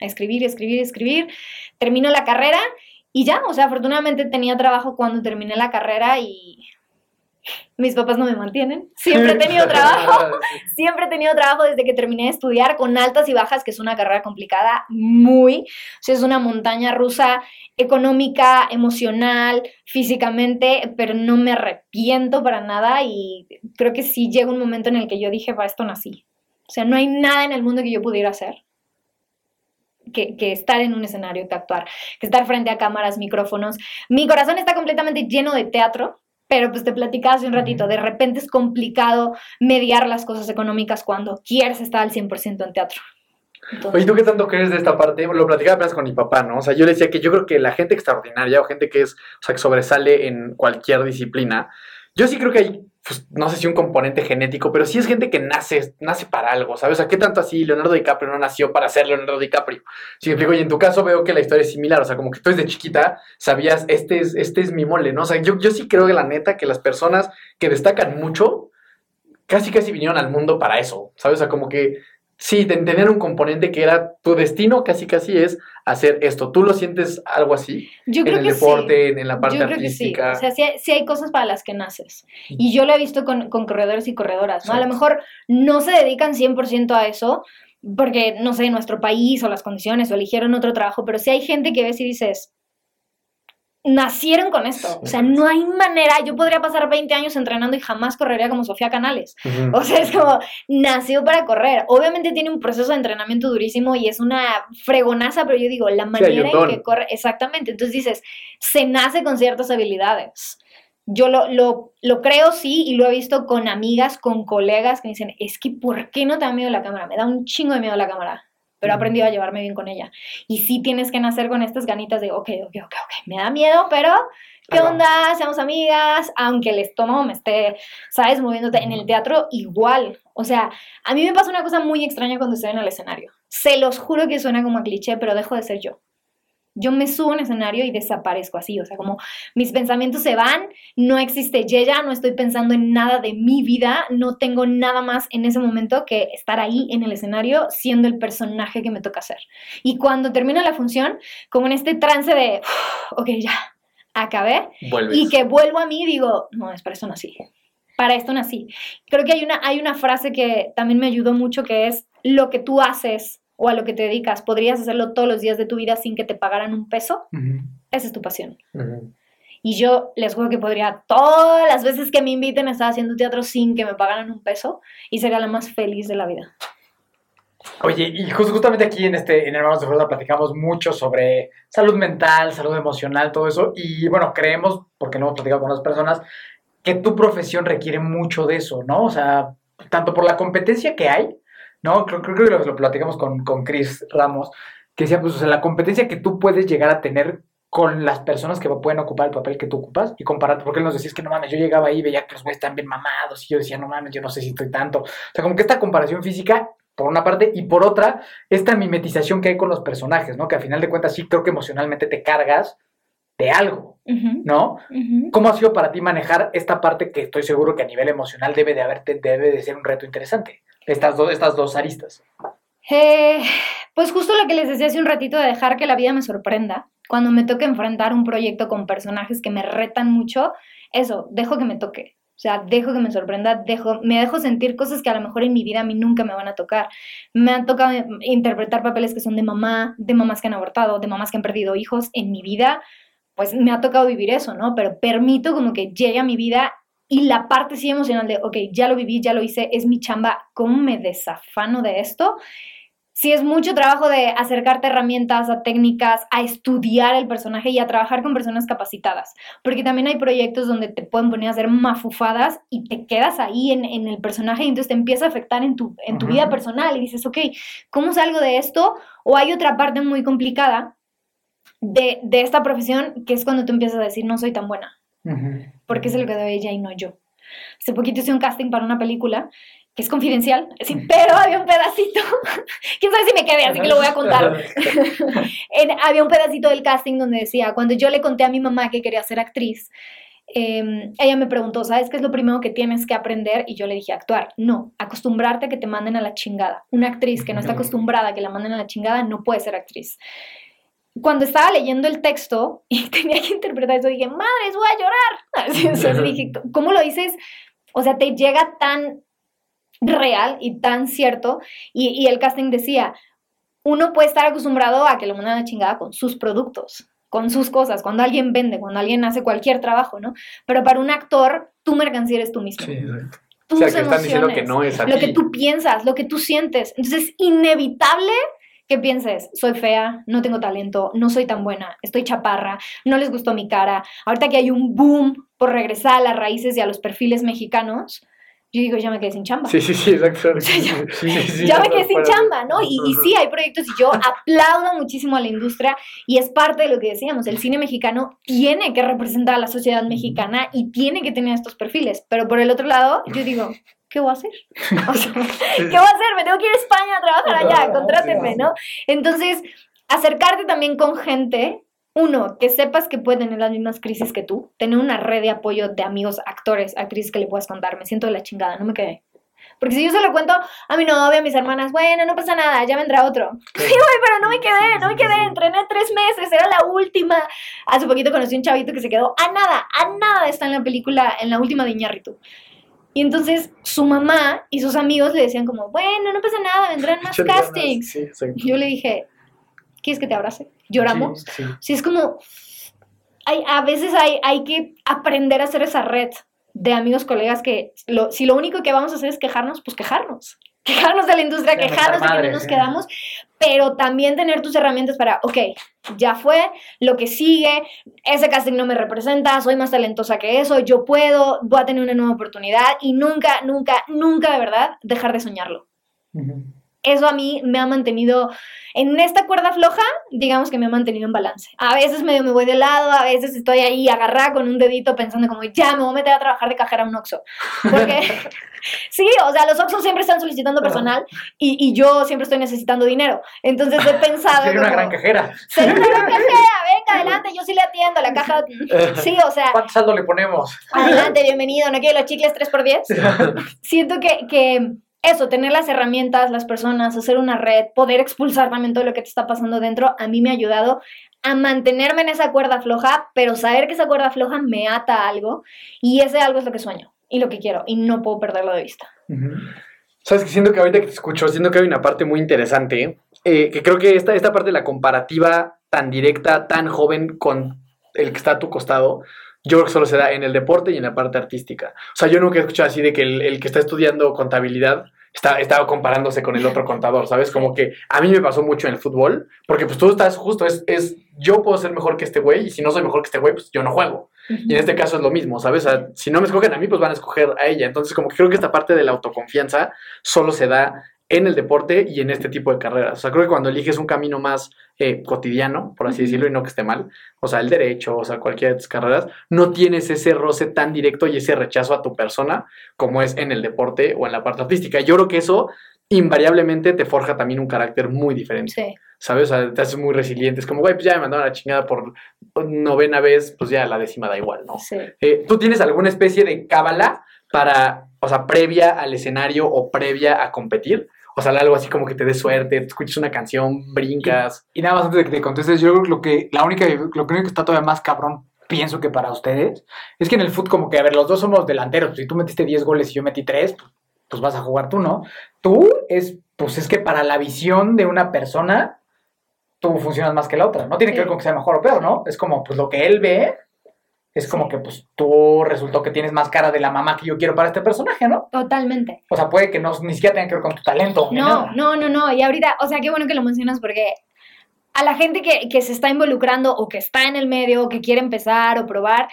A escribir, escribir, escribir. Termino la carrera y ya, o sea, afortunadamente tenía trabajo cuando terminé la carrera y mis papás no me mantienen. Siempre he tenido trabajo. Siempre he tenido trabajo desde que terminé de estudiar con altas y bajas, que es una carrera complicada, muy. O sea, es una montaña rusa económica, emocional, físicamente, pero no me arrepiento para nada y creo que sí llega un momento en el que yo dije, para esto nací. O sea, no hay nada en el mundo que yo pudiera hacer. Que, que estar en un escenario, que actuar, que estar frente a cámaras, micrófonos. Mi corazón está completamente lleno de teatro, pero pues te platicaba hace un ratito, de repente es complicado mediar las cosas económicas cuando quieres estar al 100% en teatro. Entonces, Oye, ¿tú qué tanto crees de esta parte? Lo platicaba apenas con mi papá, ¿no? O sea, yo le decía que yo creo que la gente extraordinaria o gente que es, o sea, que sobresale en cualquier disciplina, yo sí creo que hay, pues, no sé si un componente genético, pero sí es gente que nace, nace para algo, ¿sabes? O ¿qué tanto así Leonardo DiCaprio no nació para ser Leonardo DiCaprio? Si me explico, y en tu caso veo que la historia es similar, o sea, como que tú desde chiquita sabías, este es, este es mi mole, ¿no? O sea, yo, yo sí creo que la neta que las personas que destacan mucho, casi casi vinieron al mundo para eso, ¿sabes? O sea, como que sí, ten- tener un componente que era tu destino, casi casi es hacer esto. ¿Tú lo sientes algo así? yo En creo el que deporte, sí. en, en la parte yo creo que sí. artística. O sea, sí hay, sí hay cosas para las que naces. Y yo lo he visto con, con corredores y corredoras, ¿no? A lo mejor no se dedican 100% a eso, porque, no sé, nuestro país o las condiciones o eligieron otro trabajo, pero sí hay gente que ves y dices, nacieron con esto. O sea, no hay manera, yo podría pasar 20 años entrenando y jamás correría como Sofía Canales. O sea, es como, nació para correr. Obviamente tiene un proceso de entrenamiento durísimo y es una fregonaza, pero yo digo, la manera en que corre, exactamente. Entonces dices, se nace con ciertas habilidades. Yo lo, lo, lo creo, sí, y lo he visto con amigas, con colegas que me dicen, es que ¿por qué no te da miedo la cámara? Me da un chingo de miedo la cámara, pero he aprendido a llevarme bien con ella. Y sí tienes que nacer con estas ganitas de, ok, ok, ok, ok, me da miedo, pero ¿qué vamos. onda? Seamos amigas, aunque el estómago me esté, ¿sabes? Moviéndote. En el teatro igual. O sea, a mí me pasa una cosa muy extraña cuando estoy en el escenario. Se los juro que suena como a cliché, pero dejo de ser yo. Yo me subo a un escenario y desaparezco así, o sea, como mis pensamientos se van, no existe Yeya, no estoy pensando en nada de mi vida, no tengo nada más en ese momento que estar ahí en el escenario siendo el personaje que me toca ser. Y cuando termina la función, como en este trance de, ok, ya, acabé, Vuelves. y que vuelvo a mí digo, no, es para esto nací. Para esto nací. Creo que hay una, hay una frase que también me ayudó mucho que es, lo que tú haces o a lo que te dedicas, podrías hacerlo todos los días de tu vida sin que te pagaran un peso. Esa es tu pasión. Y yo les juro que podría todas las veces que me inviten a estar haciendo teatro sin que me pagaran un peso y sería la más feliz de la vida. Oye, y jus- justamente aquí en este en Hermanos de Fuerza platicamos mucho sobre salud mental, salud emocional, todo eso. Y bueno, creemos, porque lo hemos platicado con otras personas, que tu profesión requiere mucho de eso, ¿no? O sea, tanto por la competencia que hay, ¿no? Creo, creo que lo, lo platicamos con, con Chris Ramos, que decía, pues, o sea, la competencia que tú puedes llegar a tener con las personas que pueden ocupar el papel que tú ocupas y compararte, porque él nos decía, es que no mames, yo llegaba ahí y veía que los güeyes están bien mamados y yo decía, no mames, yo no sé si estoy tanto. O sea, como que esta comparación física, por una parte, y por otra, esta mimetización que hay con los personajes, ¿no? Que al final de cuentas sí creo que emocionalmente te cargas de algo, ¿no? ¿Cómo ha sido para ti manejar esta parte que estoy seguro que a nivel emocional debe de haberte, debe de ser un reto interesante? Estas, dos estas dos aristas. Eh, pues justo lo que les decía hace un ratito de dejar que la vida me sorprenda. Cuando me toque enfrentar un proyecto con personajes que me retan mucho, eso, dejo que me toque. O sea, dejo que me sorprenda, dejo, me dejo sentir cosas que a lo mejor en mi vida a mí nunca me van a tocar. Me han tocado interpretar papeles que son de mamá, de mamás que han abortado, de mamás que han perdido hijos en mi vida. Pues me ha tocado vivir eso, ¿no? Pero permito como que llegue a mi vida y la parte sí emocional de, ok, ya lo viví, ya lo hice, es mi chamba, ¿cómo me desafano de esto? Sí es mucho trabajo de acercarte a herramientas, a técnicas, a estudiar el personaje y a trabajar con personas capacitadas, porque también hay proyectos donde te pueden poner a hacer mafufadas y te quedas ahí en, en el personaje y entonces te empieza a afectar en tu, en tu vida personal y dices, ok, ¿cómo salgo de esto? O hay otra parte muy complicada de, de esta profesión que es cuando tú empiezas a decir, no soy tan buena porque es lo que debe ella y no yo. Hace poquito hice un casting para una película que es confidencial, sí, pero había un pedacito, quién sabe si me quedé, así que lo voy a contar. En- había un pedacito del casting donde decía, cuando yo le conté a mi mamá que quería ser actriz, eh, ella me preguntó, ¿sabes qué es lo primero que tienes que aprender? Y yo le dije, actuar. No, acostumbrarte a que te manden a la chingada. Una actriz que no está acostumbrada a que la manden a la chingada no puede ser actriz. Cuando estaba leyendo el texto y tenía que interpretar eso, dije, madres, voy a llorar. Así, o sea, dije, ¿cómo lo dices? O sea, te llega tan real y tan cierto. Y, y el casting decía, uno puede estar acostumbrado a que lo mandan a chingada con sus productos, con sus cosas, cuando alguien vende, cuando alguien hace cualquier trabajo, ¿no? Pero para un actor, tu mercancía eres tú mismo. exacto. Tus O sea, que están diciendo que emociones, no es a Lo ti. que tú piensas, lo que tú sientes. Entonces es inevitable que pienses, soy fea, no tengo talento, no soy tan buena, estoy chaparra, no les gustó mi cara. Ahorita que hay un boom por regresar a las raíces y a los perfiles mexicanos, yo digo, ya me quedé sin chamba. Sí, sí, sí, exacto. sea, ya- Sí, sí, sí, ya me quedé sin chamba, ¿no? Y, y sí, hay proyectos y yo aplaudo muchísimo a la industria y es parte de lo que decíamos, el cine mexicano tiene que representar a la sociedad mexicana y tiene que tener estos perfiles, pero por el otro lado, yo digo, ¿qué voy a hacer? O sea, ¿qué voy a hacer? Me tengo que ir a España a trabajar allá, contrátenme, ¿no? Entonces, acercarte también con gente, uno, que sepas que puede tener las mismas crisis que tú, tener una red de apoyo de amigos, actores, actrices que le puedas contar, me siento de la chingada, no me quedé. Porque si yo se lo cuento a mi novia, a mis hermanas, bueno, no pasa nada, ya vendrá otro. Sí, güey, pero no me quedé, no me quedé, entrené tres meses, era la última. Hace poquito conocí un chavito que se quedó a nada, a nada está en la película, en la última de Iñárritu. Y entonces su mamá y sus amigos le decían como, bueno, no pasa nada, vendrán más castings. Sí, yo le dije, ¿quieres que te abrace? ¿Lloramos? Sí, sí. Sí, es como, hay, a veces hay, hay que aprender a hacer esa red de amigos, colegas, que lo- si lo único que vamos a hacer es quejarnos, pues quejarnos. Quejarnos de la industria, De quejarnos de que madre, no nos quedamos, pero también tener tus herramientas para, ok, ya fue, lo que sigue, ese casting no me representa, soy más talentosa que eso, yo puedo, voy a tener una nueva oportunidad y nunca, nunca, nunca de verdad dejar de soñarlo. Eso a mí me ha mantenido en esta cuerda floja, digamos que me ha mantenido en balance. A veces medio me voy de lado, a veces estoy ahí agarrada con un dedito pensando como, ya, me voy a meter a trabajar de cajera a un Oxxo. Porque, sí, o sea, los Oxxos siempre están solicitando personal y, y yo siempre estoy necesitando dinero. Entonces he pensado... Sería una como, gran cajera. Ser una gran cajera, venga, adelante, yo sí le atiendo, la caja... Sí, o sea, ¿Cuánto saldo le ponemos? adelante, bienvenido, ¿no quiere los chicles 3x10? siento que, que eso, tener las herramientas, las personas, hacer una red, poder expulsar también todo lo que te está pasando dentro, a mí me ha ayudado a mantenerme en esa cuerda floja, pero saber que esa cuerda floja me ata a algo y ese algo es lo que sueño y lo que quiero y no puedo perderlo de vista. Sabes que siento que ahorita que te escucho, siento que hay una parte muy interesante, eh, que creo que esta, esta parte de la comparativa tan directa, tan joven con el que está a tu costado, yo creo que solo se da en el deporte y en la parte artística. O sea, yo nunca he escuchado así de que el que está estudiando contabilidad está comparándose con el otro contador, ¿sabes? Como que a mí me pasó mucho en el fútbol, porque pues tú estás justo, es, es yo puedo ser mejor que este güey y si no soy mejor que este güey, pues yo no juego. Y en este caso es lo mismo, ¿sabes? O sea, si no me escogen a mí, pues van a escoger a ella. Entonces, como que creo que esta parte de la autoconfianza solo se da en el deporte y en este tipo de carreras. O sea, creo que cuando eliges un camino más eh, cotidiano, por así decirlo, y no que esté mal, o sea, el derecho, o sea, cualquiera de tus carreras, no tienes ese roce tan directo y ese rechazo a tu persona como es en el deporte o en la parte artística. Yo creo que eso invariablemente te forja también un carácter muy diferente. Sí. ¿Sabes? O sea, te haces muy resiliente. Es como, güey, pues ya me mandaron a la chingada por novena vez, pues ya la décima da igual, ¿no? Sí. Eh, ¿Tú tienes alguna especie de cábala para, o sea, previa al escenario o previa a competir? O sea, algo así como que te dé suerte, te escuchas una canción, brincas. Y nada más antes de que te contestes, yo creo que lo que, la única, lo único que está todavía más cabrón, pienso que para ustedes, es que en el fútbol como que, a ver, los dos somos delanteros, si tú metiste 10 goles y yo metí 3, pues, pues vas a jugar tú, ¿no? Tú es, pues es que para la visión de una persona, tú funcionas más que la otra. No tiene que Sí. ver con que sea mejor o peor, ¿no? Es como, pues lo que él ve, es como que, pues tú resultó que tienes más cara de la mamá que yo quiero para este personaje, ¿no? Totalmente. O sea, puede que no, ni siquiera tenga que ver con tu talento. No, nada. no, no, no. Y ahorita, o sea, qué bueno que lo mencionas porque a la gente que, que se está involucrando o que está en el medio o que quiere empezar o probar,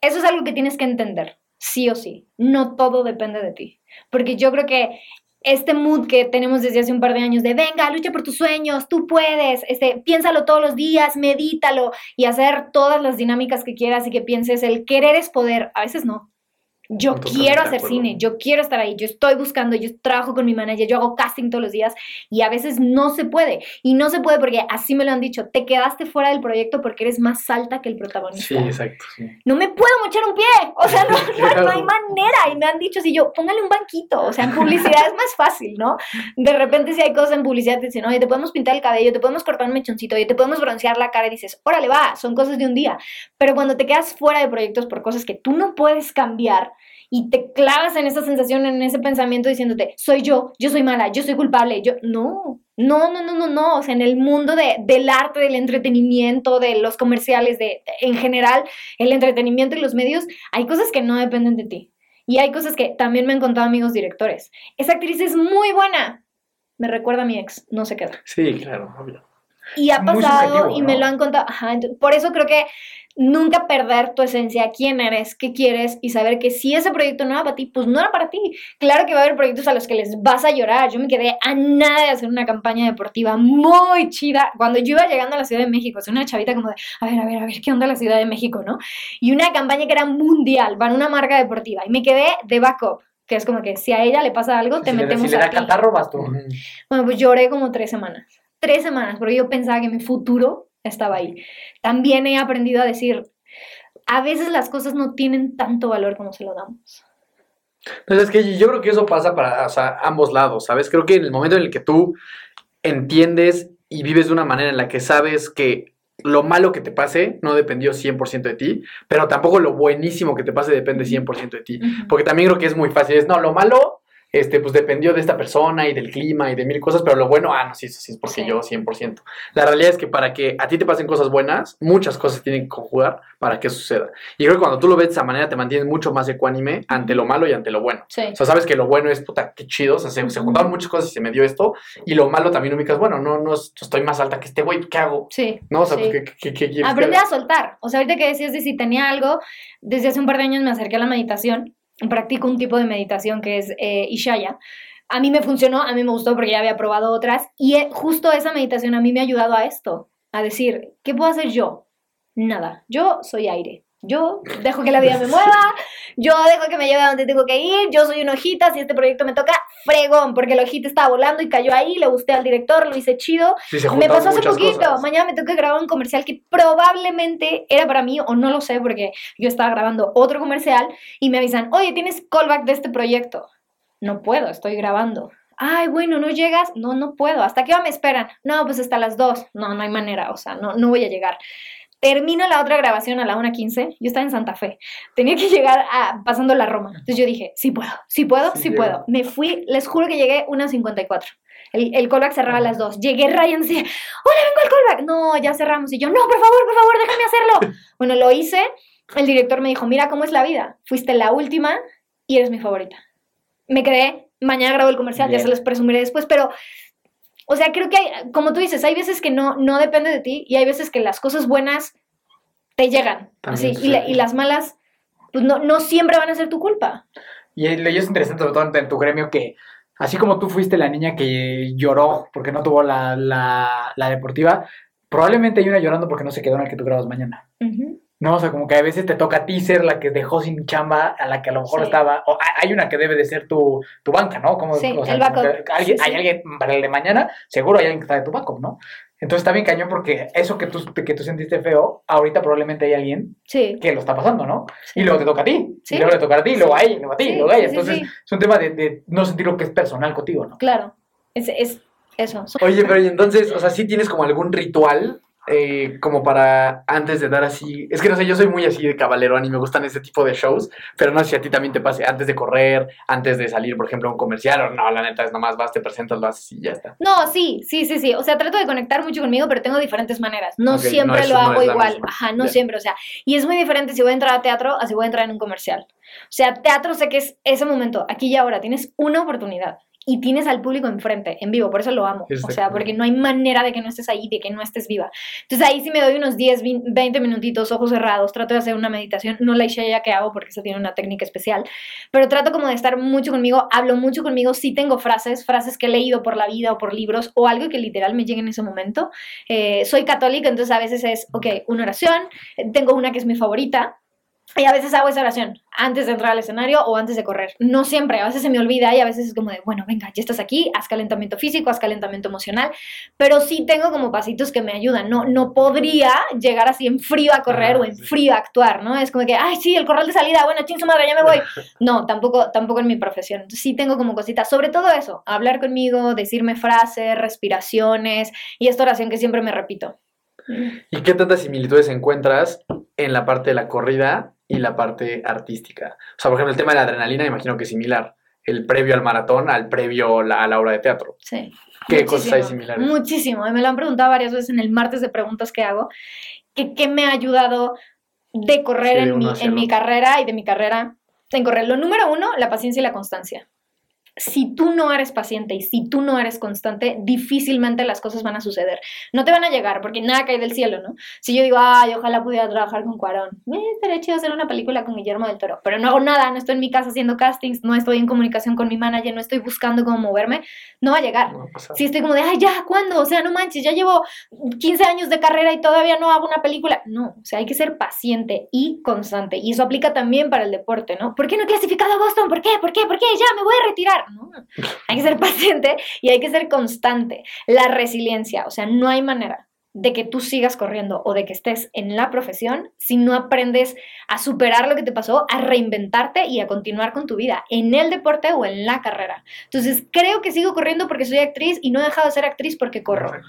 eso es algo que tienes que entender, sí o sí. No todo depende de ti. Porque yo creo que este mood que tenemos desde hace un par de años de venga, lucha por tus sueños, tú puedes, este, piénsalo todos los días, medítalo y hacer todas las dinámicas que quieras y que pienses, el querer es poder, a veces no. Yo quiero hacer cine, yo quiero estar ahí, yo estoy buscando, yo trabajo con mi manager, yo hago casting todos los días y a veces no se puede. Y no se puede porque así me lo han dicho, te quedaste fuera del proyecto porque eres más alta que el protagonista. Sí, exacto. sí. No me puedo mochar un pie, o sea, no, no, no hay manera. Y me han dicho, si yo, póngale un banquito, o sea, en publicidad es más fácil, ¿no? De repente si hay cosas en publicidad te dicen, oye, te podemos pintar el cabello, te podemos cortar un mechoncito, oye, te podemos broncear la cara y dices, órale, va, son cosas de un día. Pero cuando te quedas fuera de proyectos por cosas que tú no puedes cambiar, y te clavas en esa sensación, en ese pensamiento diciéndote, soy yo, yo soy mala, yo soy culpable, yo, no, no, no, no, no, no, o sea, en el mundo de, del arte, del entretenimiento, de los comerciales, de, en general, el entretenimiento y los medios, hay cosas que no dependen de ti. Y hay cosas que también me han contado amigos directores. Esa actriz es muy buena. Me recuerda a mi ex, no se queda. Sí, claro, obvio. Y ha pasado y me ¿no? lo han contado. Ajá, ent- por eso creo que nunca perder tu esencia, quién eres, qué quieres y saber que si ese proyecto no era para ti, pues no era para ti. Claro que va a haber proyectos a los que les vas a llorar. Yo me quedé a nada de hacer una campaña deportiva muy chida. Cuando yo iba llegando a la Ciudad de México, o sea, una chavita como de, a ver, a ver, a ver, ¿qué onda la Ciudad de México, no? Y una campaña que era mundial para una marca deportiva. Y me quedé de backup. Que es como que si a ella le pasa algo, te si le- metemos si le a da ti. catarro, vas tú. Bueno, pues lloré como tres semanas. Tres semanas, porque yo pensaba que mi futuro estaba ahí. También he aprendido a decir, a veces las cosas no tienen tanto valor como se lo damos. Entonces, es que yo creo que eso pasa para o sea, ambos lados, ¿sabes? Creo que en el momento en el que tú entiendes y vives de una manera en la que sabes que lo malo que te pase no dependió 100% de ti, pero tampoco lo buenísimo que te pase depende 100% de ti. Porque también creo que es muy fácil, es, no, lo malo, este, pues dependió de esta persona y del clima y de mil cosas, pero lo bueno, ah, no, sí, sí es porque Sí. yo 100%. La realidad es que para que a ti te pasen cosas buenas, muchas cosas tienen que conjugar para que suceda. Y creo que cuando tú lo ves de esa manera, te mantienes mucho más ecuánime ante lo malo y ante lo bueno. Sí. O sea, sabes que lo bueno es, puta, qué chido, o sea, se, se juntaron muchas cosas y se me dio esto, y lo malo también ubicas, bueno, no, no es- estoy más alta que este güey, ¿qué hago? Sí. No, o sea, sí. pues, ¿qué, qué, qué quieres Aprende a soltar. O sea, ahorita que decías de si tenía algo, desde hace un par de años me acerqué a la meditación. Practico un tipo de meditación que es eh, Ishaya. A mí me funcionó, a mí me gustó porque ya había probado otras. Y eh, justo esa meditación a mí me ha ayudado a esto, a decir, ¿qué puedo hacer yo? Nada. Yo soy aire. Yo dejo que la vida me mueva, yo dejo que me lleve a donde tengo que ir, yo soy una hojita, si este proyecto me toca, fregón, porque la hojita estaba volando y cayó ahí, le gusté al director, lo hice chido, Sí, me pasó hace poquito. cosas. Mañana me tengo que grabar un comercial que probablemente era para mí, o no lo sé, porque yo estaba grabando otro comercial y me avisan, oye, tienes callback de este proyecto. No puedo, estoy grabando. Ay, bueno, ¿no llegas? No, no puedo. ¿Hasta qué hora me esperan? No, pues hasta las 2. No, no hay manera, o sea, no, no voy a llegar. Termino la otra grabación a la 1.15. Yo estaba en Santa Fe. Tenía que llegar a, pasando la Roma. Entonces yo dije, sí puedo, sí puedo, Sí puedo. Me fui, les juro que llegué 1.54. El, el callback cerraba a las 2. Llegué Ryan así, hola, vengo al callback. No, ya cerramos. Y yo, no, por favor, por favor, déjame hacerlo. bueno, lo hice. El director me dijo, mira cómo es la vida. Fuiste la última y eres mi favorita. Me quedé, mañana grabo el comercial, ya se los presumiré después, pero... O sea, creo que, hay, como tú dices, hay veces que no, no depende de ti y hay veces que las cosas buenas te llegan. Así, y, la- sucede. y las malas, pues no, no siempre van a ser tu culpa. Y y es interesante, sobre todo en tu gremio, que así como tú fuiste la niña que lloró porque no tuvo la, la, la deportiva, probablemente hay una llorando porque no se quedó en el que tú grabas mañana. No, o sea, como que a veces te toca a ti ser la que dejó sin chamba, a la que a lo mejor Sí. estaba, o ha- hay una que debe de ser tu, tu banca, ¿no? Como, Sí, o sea, el como backup. que alguien, Sí, sí. hay alguien para el de mañana, seguro hay alguien que está de tu backup, ¿no? Entonces está bien cañón porque eso que tú, que tú sentiste feo, ahorita probablemente hay alguien Sí. que lo está pasando, ¿no? Y luego te toca a ti, Sí. y luego le toca a ti, y luego a ella, luego a ti, luego a ella. Entonces sí. es un tema de, de no sentir lo que es personal contigo, ¿no? Claro. Es, es eso. Oye, pero y entonces, o sea, ¿sí tienes como algún ritual eh, como para antes de dar así? Es que no sé, yo soy muy así de cabalerón y me gustan ese tipo de shows, pero no sé si a ti también te pase antes de correr, antes de salir, por ejemplo, a un comercial, o no, la neta es nomás vas, te presentas, lo haces y ya está. No, sí, sí, sí, sí. O sea, trato de conectar mucho conmigo, pero tengo diferentes maneras. No Ok, siempre no lo no hago la igual. Ajá, no Ya. siempre. O sea, y es muy diferente si voy a entrar a teatro a si voy a entrar en un comercial. O sea, teatro sé que es ese momento, aquí y ahora. Tienes una oportunidad y tienes al público enfrente, en vivo. Por eso lo amo. O sea, porque no hay manera de que no estés ahí, de que no estés viva. Entonces ahí sí me doy unos 10, 20 minutitos, ojos cerrados. Trato de hacer una meditación. No la Ishaya que hago porque eso tiene una técnica especial. Pero trato como de estar mucho conmigo, hablo mucho conmigo, sí tengo frases, frases que he leído por la vida o por libros o algo que literal me llegue en ese momento. Eh, soy católica, entonces a veces es, ok, una oración, tengo una que es mi favorita. Y a veces hago esa oración antes de entrar al escenario o antes de correr. No siempre, a veces se me olvida y a veces es como de, bueno, venga, ya estás aquí, haz calentamiento físico, haz calentamiento emocional, pero sí tengo como pasitos que me ayudan. No, no podría llegar así en frío a correr Ah, o en sí. frío a actuar, ¿no? Es como que, ay, sí, el corral de salida, bueno, ching su madre, ya me voy. No, tampoco, tampoco en mi profesión. Entonces, sí tengo como cositas, sobre todo eso, hablar conmigo, decirme frases, respiraciones y esta oración que siempre me repito. ¿Y qué tantas similitudes encuentras en la parte de la corrida y la parte artística? O sea, por ejemplo, el tema de la adrenalina, me imagino que es similar. El previo al maratón al previo la- a la obra de teatro. Sí. ¿Qué cosas hay Muchísimo, similares? Muchísimo. y Me lo han preguntado varias veces en el martes de preguntas que hago. que ¿Qué me ha ayudado de correr Sí, en, mi, en mi carrera y de mi carrera en correr? Lo número uno, la paciencia y la constancia. Si tú no eres paciente y si tú no eres constante, difícilmente las cosas van a suceder. No te van a llegar porque nada cae del cielo, ¿no? Si yo digo, ay, ojalá pudiera trabajar con Cuarón, eh, estaría chido hacer una película con Guillermo del Toro, pero no hago nada, no estoy en mi casa haciendo castings, no estoy en comunicación con mi manager, no estoy buscando cómo moverme, no va a llegar. No va a pasar. Si estoy como de, ay, ya, ¿cuándo? O sea, no manches, ya llevo 15 años de carrera y todavía no hago una película. No, o sea, hay que ser paciente y constante. Y eso aplica también para el deporte, ¿no? ¿Por qué no he clasificado a Boston? ¿Por qué? ¿Por qué? ¿Por qué? Ya, me voy a retirar. No, hay que ser paciente y hay que ser constante. La resiliencia, o sea, no hay manera de que tú sigas corriendo o de que estés en la profesión si no aprendes a superar lo que te pasó, a reinventarte y a continuar con tu vida en el deporte o en la carrera. Entonces, creo que sigo corriendo porque soy actriz y no he dejado de ser actriz porque corro.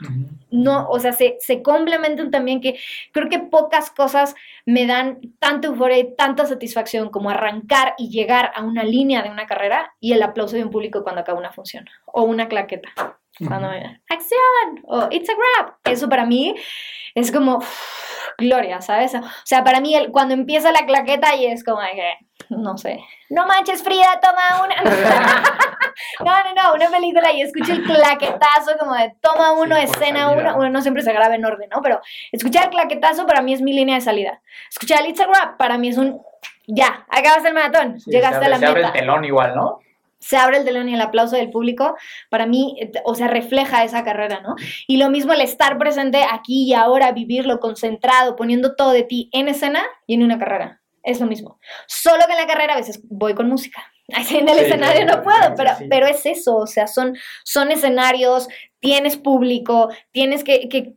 No, o sea, se, se complementan también que creo que pocas cosas me dan tanta euforia y tanta satisfacción como arrancar y llegar a una línea de una carrera y el aplauso de un público cuando acaba una función o una claqueta. Cuando me ¡acción! o ¡it's a grab! Eso para mí es como uf, gloria, ¿sabes? O sea, para mí el- cuando empieza la claqueta y es como que, no sé, no manches Frida, toma una. no, no, no, una película y escucho el claquetazo como de toma uno, Sí, escena uno. Bueno, no siempre se graba en orden, ¿no? Pero escuchar el claquetazo para mí es mi línea de salida. Escuchar el It's a Grab para mí es un ya, acabaste el maratón, Sí, llegaste se a la abre, se abre meta el telón igual, ¿no? Se abre el telón y el aplauso del público, para mí, eh, o sea, refleja esa carrera, ¿no? Y lo mismo el estar presente aquí y ahora, vivirlo concentrado, poniendo todo de ti en escena y en una carrera. Es lo mismo. Solo que en la carrera a veces voy con música. Así en el Sí, escenario claro, no puedo, pero, sí. pero es eso, o sea, son, son escenarios, tienes público, tienes que, que,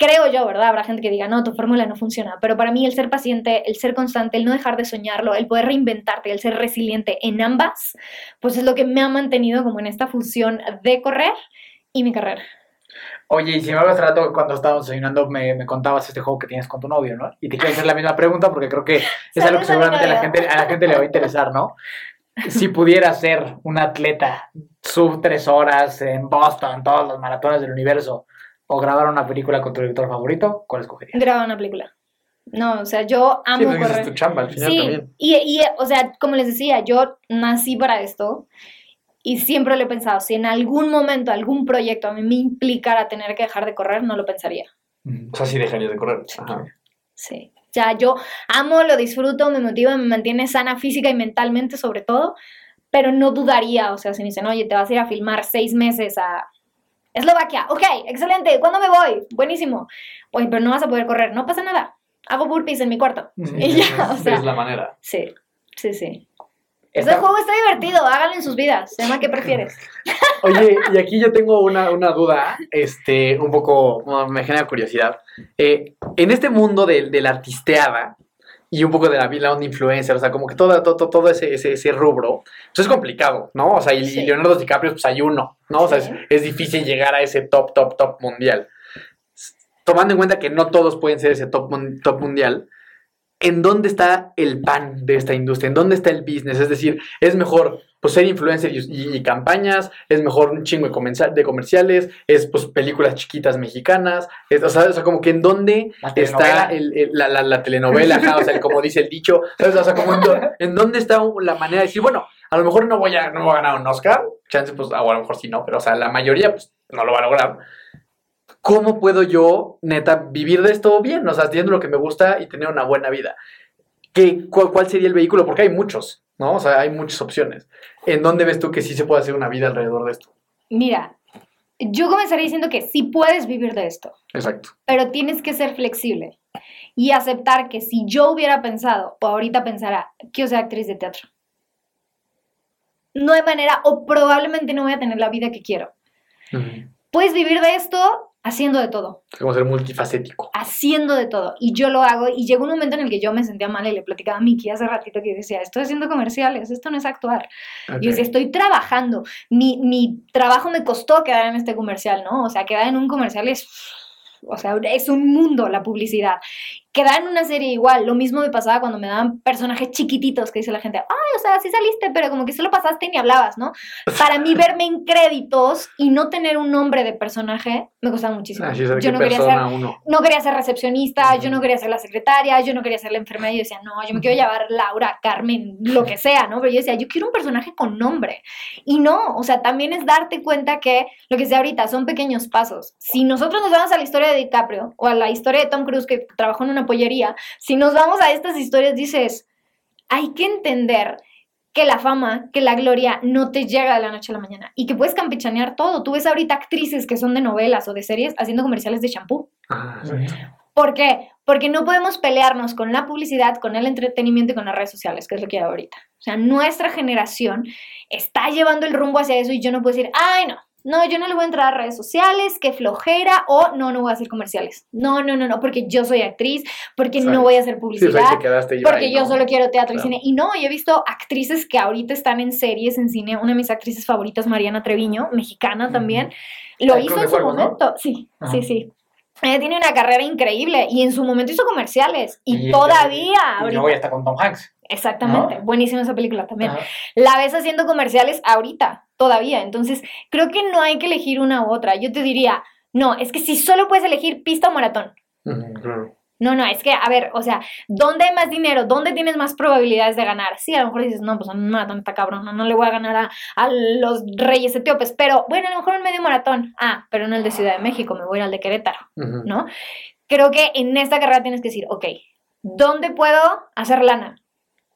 creo yo, ¿verdad? Habrá gente que diga, no, tu fórmula no funciona, pero para mí el ser paciente, el ser constante, el no dejar de soñarlo, el poder reinventarte, el ser resiliente en ambas, pues es lo que me ha mantenido como en esta fusión de correr y mi carrera. Oye, y si me hace rato cuando estábamos desayunando me, me contabas este juego que tienes con tu novio, ¿no? Y te quiero hacer la misma pregunta porque creo que es algo que seguramente a la, gente, a la gente le va a interesar, ¿no? Si pudiera ser un atleta sub tres horas en Boston, todos los maratones del universo, o grabar una película con tu director favorito, ¿cuál escogerías? Grabar una película. No, o sea, yo Sí, amo pues, esa correr. es tu chamba al final Sí, también. y, y, o sea, como les decía, yo nací para esto y siempre lo he pensado, si en algún momento, algún proyecto a mí me implicara tener que dejar de correr, no lo pensaría. O sea, sí dejarías de correr. Ajá. Sí. O sea, yo amo, lo disfruto, me motiva, me mantiene sana física y mentalmente sobre todo, pero no dudaría, o sea, si me dicen, oye, te vas a ir a filmar seis meses a Eslovaquia, ok, excelente, ¿cuándo me voy? Buenísimo. Oye, pero no vas a poder correr, no pasa nada. Hago burpees en mi cuarto. Y ya, o sea, es la manera. sí, sí, sí. Ese juego está divertido, háganlo en sus vidas. Se llama ¿Qué prefieres? Oye, y aquí yo tengo una, una duda, este, un poco, me genera curiosidad. Eh, en este mundo de, de la artisteada y un poco de la, onda influencer, o sea, como que todo, todo, todo ese, ese, ese rubro, pues es complicado, ¿no? O sea, y, Sí. y Leonardo DiCaprio, pues hay uno, ¿no? O sea, Sí. es, es difícil llegar a ese top, top, top mundial. Tomando en cuenta que no todos pueden ser ese top, top mundial, ¿en dónde está el pan de esta industria? ¿En dónde está el business? Es decir, es mejor pues ser influencer y, y- campañas, es mejor un chingo de, comenza- de comerciales, es pues películas chiquitas mexicanas, es- o, sea, o sea, como que en dónde La está el- el- la, la- la telenovela, ajá, o sea, el- como dice el dicho, ¿sabes? O sea, como en, en dónde está la manera de decir, bueno, a lo mejor no voy a, no voy a ganar un Oscar, chance pues, o a lo mejor sí no, pero o sea, la mayoría pues no lo va a lograr. ¿Cómo puedo yo, neta, vivir de esto bien? O sea, haciendo lo que me gusta y tener una buena vida. ¿Qué, cuál, cuál sería el vehículo? Porque hay muchos, ¿no? O sea, hay muchas opciones. ¿En dónde ves tú que sí se puede hacer una vida alrededor de esto? Mira, yo comenzaría diciendo que sí puedes vivir de esto, Exacto. pero tienes que ser flexible y aceptar que si yo hubiera pensado, o ahorita pensara, quiero ser actriz de teatro, no hay manera, o probablemente no voy a tener la vida que quiero. Puedes vivir de esto haciendo de todo, Como ser multifacético. haciendo de todo. Y yo lo hago. Y llegó un momento en el que yo me sentía mal y le platicaba a Miki hace ratito que decía, estoy haciendo comerciales, esto no es actuar. Ok. Yo decía, estoy trabajando. Mi, mi trabajo me costó quedar en este comercial, ¿no? O sea, quedar en un comercial es... O sea, es un mundo la publicidad. Quedar en una serie igual. Lo mismo me pasaba cuando me daban personajes chiquititos que dice la gente, ay, o sea, sí saliste, pero como que solo pasaste y ni hablabas, ¿no? Para mí verme en créditos y no tener un nombre de personaje me costaba muchísimo. Así es, a ver yo qué no quería ser uno. no quería ser recepcionista, yo Ujú. no quería ser la secretaria, yo no quería ser la enfermera. Yo decía, no, yo me quiero llamar Laura, Carmen, lo que sea, ¿no? Pero yo decía, yo quiero un personaje con nombre. Y no, o sea, también es darte cuenta que lo que sea ahorita son pequeños pasos. Si nosotros nos vamos a la historia de DiCaprio o a la historia de Tom Cruise que trabajó en una pollería, si nos vamos a estas historias, dices, hay que entender que la fama, que la gloria no te llega de la noche a la mañana y que puedes campechanear todo. Tú ves ahorita actrices que son de novelas o de series haciendo comerciales de shampoo. Ah. ¿Por qué? Porque no podemos pelearnos con la publicidad, con el entretenimiento y con las redes sociales, que es lo que hay ahorita. O sea, nuestra generación está llevando el rumbo hacia eso y yo no puedo decir, ay, no, no, yo no le voy a entrar a redes sociales, qué flojera, o no, no voy a hacer comerciales. No, no, no, no, porque yo soy actriz, porque no voy a hacer o publicidad. y Porque yo ¿no? solo quiero teatro y Claro. cine. Y no, yo he visto actrices que ahorita están en series, en cine. Una de mis actrices favoritas, Mariana Treviño, mexicana también, lo Ay, hizo en su momento. Sí, Ajá. sí, sí. Ella tiene una carrera increíble y en su momento hizo comerciales. Y, Y- todavía, Y luego ya está con Tom Hanks. Exactamente. ¿no? Buenísima esa película también. Ajá. La ves haciendo comerciales ahorita, todavía. Entonces, creo que no hay que elegir una u otra. Yo te diría, no, es que si solo puedes elegir pista o maratón. Claro. No, no, es que, a ver, o sea, ¿dónde hay más dinero? ¿Dónde tienes más probabilidades de ganar? Sí, a lo mejor dices, no, pues un maratón está cabrón, no, no le voy a ganar a, a los reyes etíopes, pero bueno, a lo mejor en medio maratón. Ah, pero no el de Ciudad de México, me voy a ir al de Querétaro. ¿no? Creo que en esta carrera tienes que decir, ok, ¿dónde puedo hacer lana?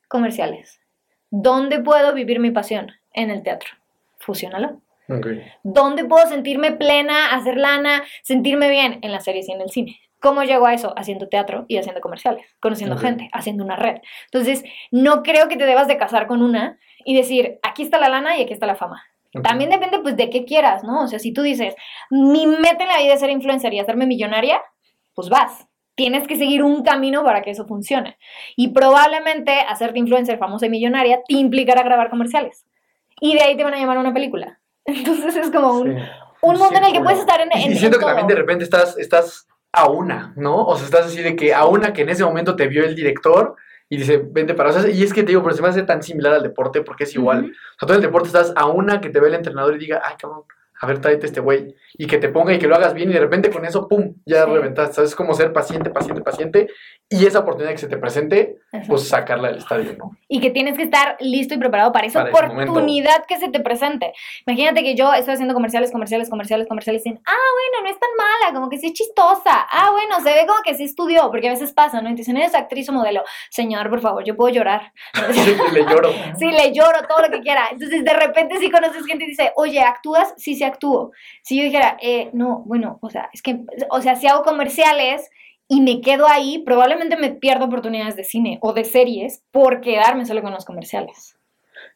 Comerciales. ¿Dónde puedo vivir mi pasión? En el teatro. Fusiónalo. ¿Dónde puedo sentirme plena, hacer lana, sentirme bien? En las series y en el cine. ¿Cómo llego a eso? Haciendo teatro y haciendo comerciales, conociendo gente, haciendo una red. Entonces, no creo que te debas de casar con una y decir, aquí está la lana y aquí está la fama. También depende, pues, de qué quieras, ¿no? O sea, si tú dices, mi meta en la vida es ser influencer y hacerme millonaria, pues vas. Tienes que seguir un camino para que eso funcione. Y probablemente hacerte influencer famosa y millonaria te implicará grabar comerciales. Y de ahí te van a llamar a una película. Entonces es como un, Sí. un mundo en el que puedes estar en, en Y siento en que también de repente estás, estás a una, ¿no? O sea, estás así de que a una que en ese momento te vio el director y dice, vente para... O sea, y es que te digo, pero se me hace tan similar al deporte porque es igual. O sea, tú en el deporte estás a una que te ve el entrenador y diga, ay, cabrón, a ver, tráete este güey. Y que te ponga y que lo hagas bien y de repente con eso, pum, ya Sí. reventaste. ¿Sabes? Es como ser paciente, paciente, paciente. Y esa oportunidad que se te presente, Exacto. pues sacarla del estadio, ¿no? y que tienes que estar listo y preparado para esa Para oportunidad que se te presente. Imagínate que yo estoy haciendo comerciales, comerciales, comerciales, comerciales y dicen, ah, bueno, no es tan mala, como que sí es chistosa. Ah, bueno, se ve como que sí estudió, porque a veces pasa, ¿no? Y te dicen, ¿eres actriz o modelo? Señor, por favor, yo puedo llorar. Sí, le lloro. Sí, le lloro todo lo que quiera. Entonces, de repente, si conoces gente y dice, oye, ¿actúas? Sí, sí actúo. Si yo dijera, eh, no, bueno, o sea, es que, o sea, si hago comerciales y me quedo ahí, probablemente me pierdo oportunidades de cine o de series por quedarme solo con los comerciales.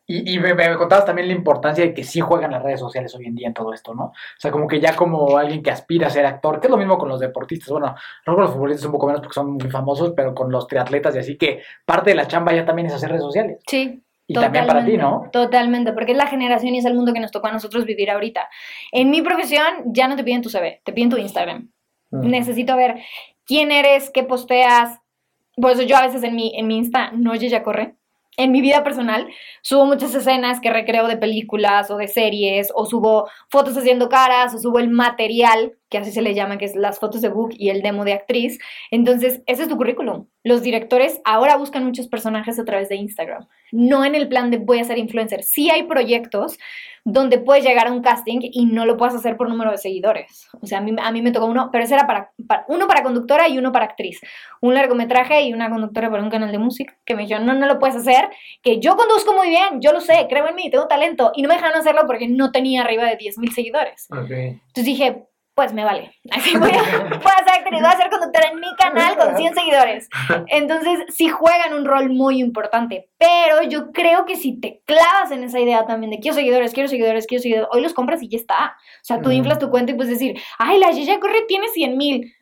Y, y me, me contabas también la importancia de que sí juegan las redes sociales hoy en día en todo esto, ¿no? O sea, como que ya como alguien que aspira a ser actor, que es lo mismo con los deportistas, bueno, no con los futbolistas un poco menos porque son muy famosos, pero con los triatletas y así que parte de la chamba ya también es hacer redes sociales. Sí. Y también para ti, ¿no? Totalmente, porque es la generación y es el mundo que nos tocó a nosotros vivir ahorita. En mi profesión ya no te piden tu CV, te piden tu Instagram. Mm. Necesito ver quién eres, qué posteas. Por eso yo a veces en mi, en mi Insta, no ya corre. En mi vida personal subo muchas escenas que recreo de películas o de series, o subo fotos haciendo caras, o subo el material, que así se le llama, que es las fotos de book y el demo de actriz. Entonces, ese es tu currículum. Los directores ahora buscan muchos personajes a través de Instagram, no en el plan de voy a ser influencer. Sí hay proyectos donde puedes llegar a un casting y no lo puedes hacer por número de seguidores. O sea, a mí, a mí me tocó uno, pero ese era para, para- uno para conductora y uno para actriz. Un largometraje y una conductora para un canal de música que me dijeron, no, no lo puedes hacer, que yo conduzco muy bien, yo lo sé, creo en mí, tengo talento. Y no me dejaron hacerlo porque no tenía arriba de 10.000 seguidores. Entonces dije, pues me vale. Así voy a, voy a ser actriz, voy a ser conductora en mi canal con 100 seguidores. Entonces, sí juegan un rol muy importante. Pero yo creo que si te clavas en esa idea también de quiero seguidores, quiero seguidores, quiero seguidores, hoy los compras y ya está. O sea, tú inflas tu cuenta y puedes decir, ay, la Yaya Corre tiene 100 mil.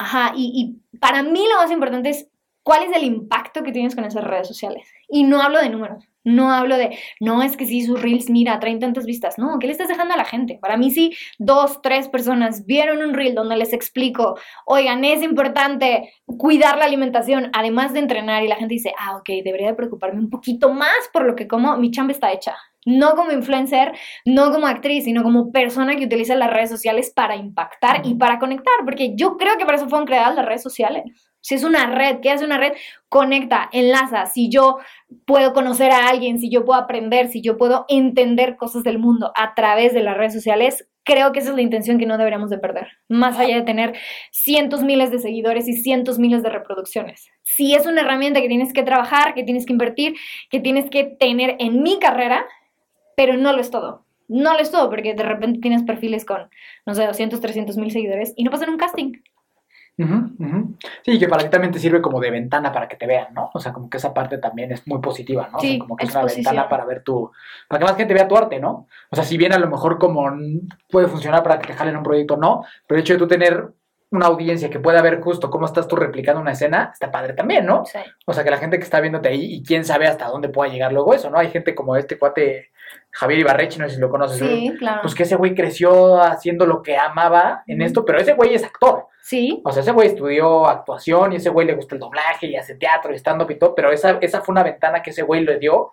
Ajá, y, y para mí lo más importante es cuál es el impacto que tienes con esas redes sociales. Y no hablo de números, no hablo de, no es que sí, sus reels, mira, traen tantas vistas. No, ¿qué le estás dejando a la gente? Para mí sí, dos, tres personas vieron un reel donde les explico, oigan, es importante cuidar la alimentación, además de entrenar, y la gente dice, ah, ok, debería de preocuparme un poquito más por lo que como, mi chamba está hecha. No como influencer, no como actriz, sino como persona que utiliza las redes sociales para impactar y para conectar, porque yo creo que para eso fueron creadas las redes sociales. Si es una red, ¿qué hace una red? Conecta, enlaza. Si yo puedo conocer a alguien, si yo puedo aprender, si yo puedo entender cosas del mundo a través de las redes sociales, creo que esa es la intención que no deberíamos de perder. Más allá de tener cientos miles de seguidores y cientos miles de reproducciones. Si es una herramienta que tienes que trabajar, que tienes que invertir, que tienes que tener en mi carrera, pero no lo es todo. No lo es todo, porque de repente tienes perfiles con, no sé, 200, 300 mil seguidores y no pasan un casting. Ujú, ujú. Sí, que para ti también te sirve como de ventana para que te vean, ¿no? O sea, como que esa parte también es muy positiva, ¿no? O sea, Sí, como que es una ventana para ver tu... Para que más gente vea tu arte, ¿no? O sea, si bien a lo mejor como puede funcionar para que te jalen un proyecto, no, pero el hecho de tú tener una audiencia que pueda ver justo cómo estás tú replicando una escena, está padre también, ¿no? Sí. O sea, que la gente que está viéndote ahí y quién sabe hasta dónde pueda llegar luego eso, ¿no? Hay gente como este cuate Javier Ibarrechi, no sé si lo conoces. Sí, claro. Pues que ese güey creció haciendo lo que amaba en esto, pero ese güey es actor. Sí, O sea, ese güey estudió actuación y ese güey le gusta el doblaje y hace teatro y stand-up y todo, pero esa, esa fue una ventana que ese güey le dio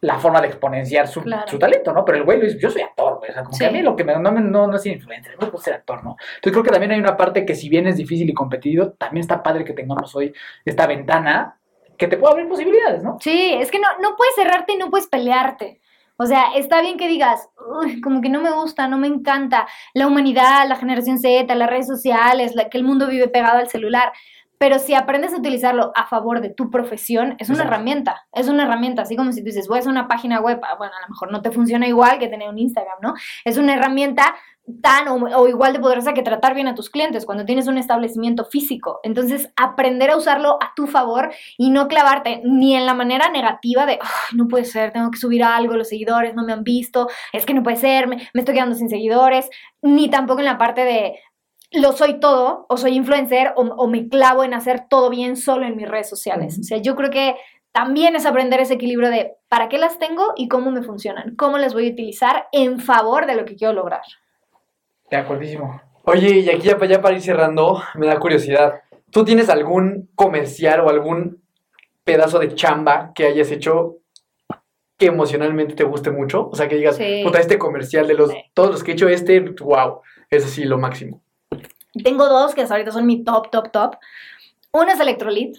la forma de exponenciar su, Claro. su talento, ¿no? Pero el güey lo dice, yo soy actor, güey. O sea, como que a mí lo que me, no, me- no, no es influencer, me gusta ser actor, ¿no? Entonces creo que también hay una parte que si bien es difícil y competido, también está padre que tengamos hoy esta ventana que te puede abrir posibilidades, ¿no? sí, es que no, no puedes cerrarte y no puedes pelearte. O sea, está bien que digas, "Uy, como que no me gusta, no me encanta la humanidad, la generación Z, las redes sociales, la, que el mundo vive pegado al celular. Pero si aprendes a utilizarlo a favor de tu profesión, es una Exacto. herramienta, es una herramienta, así como si tú dices, voy a hacer una página web, ah, bueno, a lo mejor no te funciona igual que tener un Instagram, ¿no? Es una herramienta tan o, o igual de poderosa que tratar bien a tus clientes cuando tienes un establecimiento físico. Entonces, aprender a usarlo a tu favor y no clavarte ni en la manera negativa de, "Ay, no puede ser, tengo que subir algo, los seguidores no me han visto, es que no puede ser, me, me estoy quedando sin seguidores, ni tampoco en la parte de, lo soy todo, o soy influencer, o, o me clavo en hacer todo bien solo en mis redes sociales. O sea, yo creo que también es aprender ese equilibrio de para qué las tengo y cómo me funcionan, cómo las voy a utilizar en favor de lo que quiero lograr. De. Oye, y aquí ya, pa- ya para ir cerrando, me da curiosidad. ¿Tú tienes algún comercial o algún pedazo de chamba que hayas hecho que emocionalmente te guste mucho? O sea, que digas, Sí. puta, este comercial de los Sí. todos los que he hecho, este, wow, es así lo máximo. Tengo dos que hasta ahorita son mi top, top, top. Uno es Electrolit.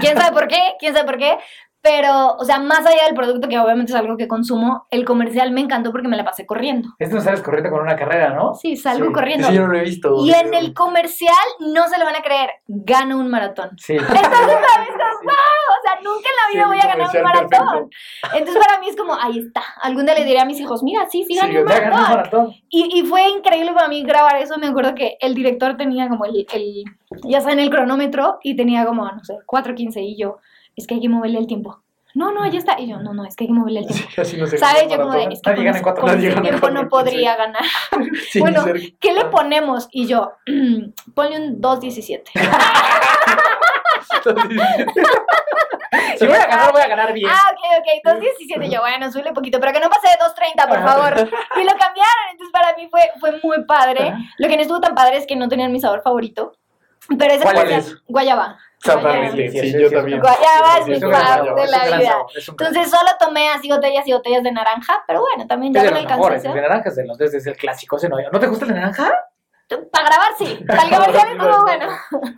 ¿Quién sabe por qué? ¿Quién sabe por qué? Pero, o sea, más allá del producto, que obviamente es algo que consumo, el comercial me encantó porque me la pasé corriendo. Esto no sales corriendo con una carrera, ¿no? Sí, salgo Sí. corriendo. Ese yo no lo he visto. Y en el comercial, no se lo van a creer, gano un maratón. Sí. Entonces para mí es como, wow, o sea, nunca en la vida Sí, voy a ganar un maratón. Entonces para mí es como, ahí está. Algún día le diré a mis hijos, mira, sí, sí, gané Sí, un maratón. Y, y fue increíble para mí grabar eso. Me acuerdo que el director tenía como el, el ya saben, el cronómetro y tenía como, no sé, 4.15 y yo, es que hay que moverle el tiempo. No, no, ya está. Y yo, no, no, es que hay que moverle el tiempo. Así no se ¿Sabes? Yo como de, es que Nadie con, cuatro- con gana en tiempo no 4.15. podría ganar. Sí, bueno, ¿qué le ponemos? Y yo, ponle un 2.17. Si voy a ganar, voy a ganar bien. Ah, ok, ok, 2.17. Yo, bueno, suele poquito, pero que no pase de 2.30, por favor. Y lo cambiaron, entonces para mí fue, fue muy padre. Lo que no estuvo tan padre es que no tenían mi sabor favorito. Pero ese ¿Cuál es? Guayaba. Exactamente, Sí, sí, sí, yo también. Guayaba es mi es un fav gran de la vida. Entonces solo tomé así botellas y botellas de naranja, pero bueno, también ya el cansancio. de naranjas de los es el clásico, ese no. ¿No te gusta el de naranja? Para grabar sí, para el comercial estuvo bueno.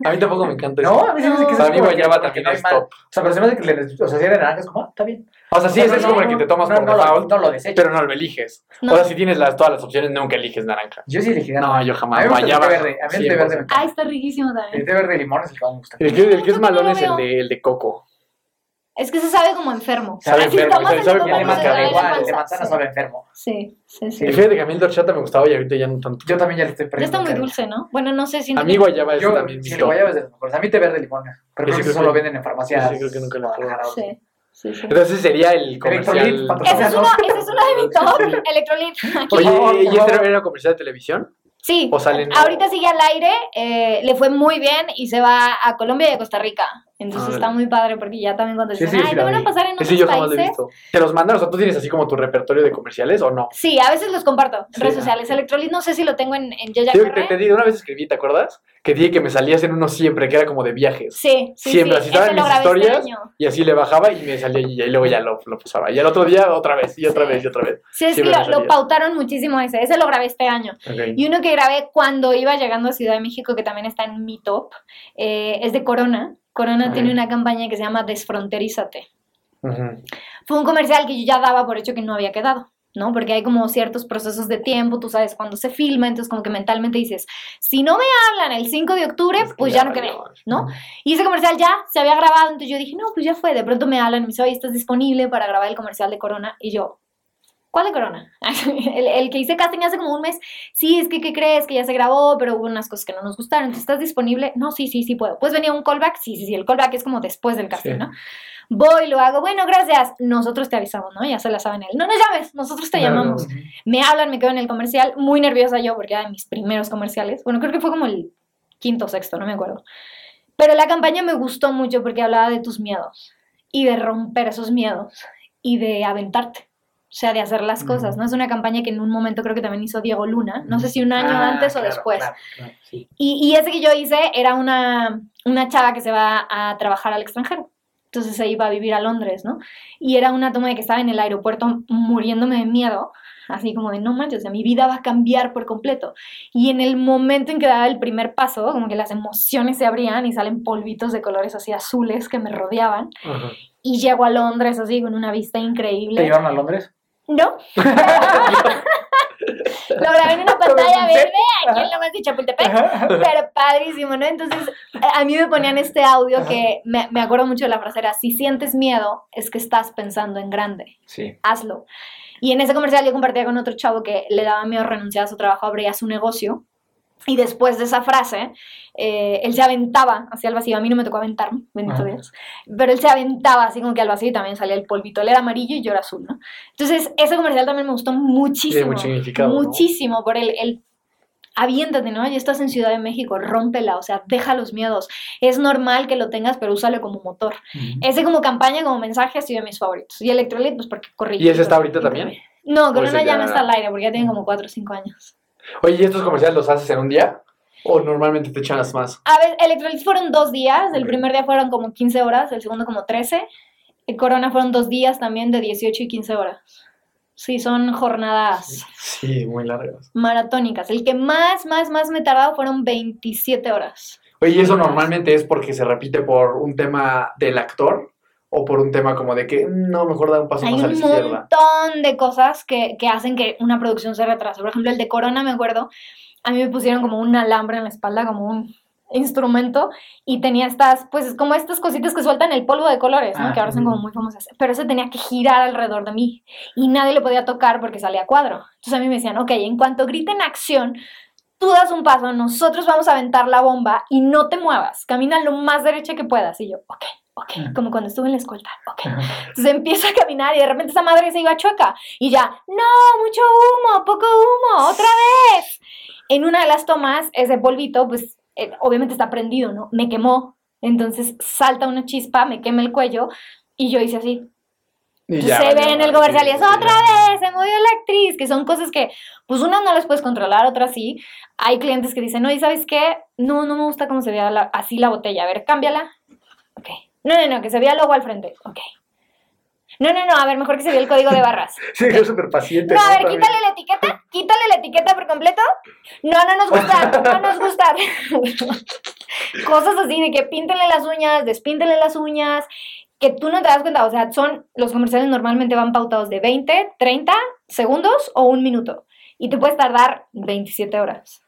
A mí tampoco me encanta No, eso. a mí se me hace que Para es mí como guayaba que- también que no hay es top. O sea, pero se me hace que le, o sea, si era de naranja es como, ah, está bien. O sea, sí, ese es No, como no, el que te tomas no, por no lo- default, no lo desechas. pero no lo eliges. No. O sea, si tienes las, todas las opciones, nunca eliges naranja. Yo sí elegí No, naranja. yo A jamás. mí me gusta el té Guayaba. verde. A mí el té verde me 100%. encanta. Ay, está riquísimo El también. té verde de limón es el que más me gusta. El que, el que Yo es no malón es el de, el de coco. Es que se sabe como enfermo. Sabe Así enfermo, tomas sabe- el Y el de manzana igual, el de Sí. sabe enfermo. Sí, sí, sí. Fíjate que a mí el horchata me gustaba y ahorita ya no tanto. Yo también ya le estoy Ya perdiendo. está muy dulce, ¿no? Bueno, no sé si... A mí guayaba es Yo, también. sí, el guayaba es de los mejores. A mí té verde limón. Pero creo Ese que creo solo venden en farmacias. ese creo que nunca lo he probado. Sí, sí, sí. Entonces sería el Electrolit, comercial. Ese es uno, ese es uno de mis top, Electrolit. Oye, ¿y este era un comercial de televisión? Sí, ¿O salen- ahorita sigue al aire, eh, le fue muy bien y se va a Colombia y a Costa Rica. Entonces Ah, está muy padre porque ya también cuando Sí, dicen, sí, ay, te van a pasar en otros yo jamás lo he países. visto. ¿Te los mandan? O sea, ¿tú tienes así como tu repertorio de comerciales o no? Sí, a veces los comparto en Sí, redes ah, sociales. ok. Electrolit no sé si lo tengo en, en Sí, Corre. te, te digo, una vez escribí, ¿te acuerdas? Que dije que me salías en uno siempre, que era como de viajes. Sí, sí, Siempre, sí. así estaban mis este historias y así le bajaba y me salía y, y luego ya lo, lo pasaba. Y al otro día otra vez, y otra Sí. vez, y otra vez. Sí, es que lo, pautaron muchísimo ese. Ese lo grabé este año. Y uno que grabé cuando iba llegando a Ciudad de México, que también está en mi top, eh, es de Corona. Corona tiene una campaña que se llama Desfronterízate. Fue un comercial que yo ya daba por hecho que no había quedado, ¿no? Porque hay como ciertos procesos de tiempo, tú sabes cuando se filma, entonces como que mentalmente dices, si no me hablan el 5 de octubre, pues ya no valió. ¿no? Y ese comercial ya se había grabado, entonces yo dije, no, pues ya fue, de pronto me hablan y me dicen, oye, ¿estás disponible para grabar el comercial de Corona? Y yo, ¿cuál de Corona? el, el que hice casting hace como un mes, sí, es que, ¿qué crees? Que ya se grabó, pero hubo unas cosas que no nos gustaron, entonces, ¿estás disponible? No, sí, sí, sí puedo. Pues venía un callback, sí, sí, sí, el callback es como después del casting, Sí. ¿no? Voy, lo hago, bueno, gracias, nosotros te avisamos, ¿no? Ya se la saben él. No nos llames, nosotros te Claro. llamamos. Me hablan, me quedo en el comercial, muy nerviosa yo porque era de mis primeros comerciales. Bueno, creo que fue como el quinto o sexto, no me acuerdo. Pero la campaña me gustó mucho porque hablaba de tus miedos y de romper esos miedos y de aventarte. O sea, de hacer las cosas, ¿no? Es una campaña que en un momento creo que también hizo Diego Luna, no sé si un año Ah, antes o claro, después. claro, claro, sí. Y, y ese que yo hice era una, una chava que se va a trabajar al extranjero. Entonces se iba a vivir a Londres, ¿no? Y era una toma de que estaba en el aeropuerto muriéndome de miedo, así como de no manches, o sea, mi vida va a cambiar por completo. Y en el momento en que daba el primer paso, como que las emociones se abrían y salen polvitos de colores así azules que me rodeaban. Y llego a Londres así con una vista ¿Te increíble. llevaron a Londres? ¿No? Lo grabé en una pantalla verde aquí en Lomas de Chapultepec. Pero padrísimo, ¿no? Entonces, a a mí me ponían este audio que me, me acuerdo mucho de la frase, era, si sientes miedo, es que estás pensando en grande, Sí. hazlo. Y en ese comercial yo compartía con otro chavo que le daba miedo renunciar a su trabajo, abría su negocio. Y después de esa frase, eh, él se aventaba hacia el vacío. A mí no me tocó aventarme, bendito Ajá. Dios. Pero él se aventaba así como que al vacío y también salía el polvito. Él era amarillo y yo era azul, ¿no? Entonces, ese comercial también me gustó muchísimo. Tiene mucho significado, ¿no? Muchísimo por el, el aviéntate, ¿no? Ya estás en Ciudad de México, rómpela, o sea, deja los miedos. Es normal que lo tengas, pero úsalo como motor. Ese como campaña, como mensaje, ha sido de mis favoritos. Y Electrolit, pues porque corrí. ¿Y ese está ahorita también? No, ¿O Corona ya no está al aire, porque ya tiene como 4 o 5 años. Oye, ¿y estos comerciales los haces en un día? ¿O normalmente te echas más? A ver, Electrolit fueron dos días. El primer día fueron como 15 horas, el segundo como 13. El Corona fueron dos días también de 18 y 15 horas. Sí, son jornadas Sí, muy largas. maratónicas. El que más, más, más me he tardado fueron 27 horas. Oye, ¿y eso normalmente es porque se repite por un tema del actor? ¿O por un tema como de que "Mm, no, mejor da un paso Hay más a la un izquierda? montón de cosas que, que hacen que una producción se retrase. Por ejemplo, el de Corona, me acuerdo, a mí me pusieron como un alambre en la espalda, como un instrumento, y tenía estas, pues como estas cositas que sueltan el polvo de colores, ¿no? Ah, que ahora son como muy famosas. Pero eso tenía que girar alrededor de mí y nadie le podía tocar porque salía a cuadro. Entonces a mí me decían, ok, en cuanto griten acción, tú das un paso, nosotros vamos a aventar la bomba y no te muevas, camina lo más derecha que puedas. Y yo, ok, ok, como cuando estuve en la escolta, ok. Entonces empiezo a caminar y de repente esa madre se iba chueca y ya, no, mucho humo, poco humo, otra vez. En una de las tomas, ese polvito, pues eh, obviamente está prendido, ¿no? Me quemó, entonces salta una chispa, me quema el cuello y yo hice así. Y ya, se ve en el comercial y es otra vez, se movió la actriz, que son cosas que, pues unas no las puedes controlar, otras sí. Hay clientes que dicen, oye, ¿sabes qué? No, no me gusta cómo se vea la- así la botella, a ver, cámbiala. Ok. No, no, no, que se vea el logo al frente. Ok. No, no, no, a ver, mejor que se vea el código de barras. Sí, yo súper paciente. No, a ver, También. quítale la etiqueta, quítale la etiqueta por completo. No, no nos gusta, no nos gusta. Cosas así de que píntenle las uñas, despíntenle las uñas, que tú no te das cuenta, o sea, son, los comerciales normalmente van pautados de 20, 30 segundos o un minuto. Y te puedes tardar 27 horas.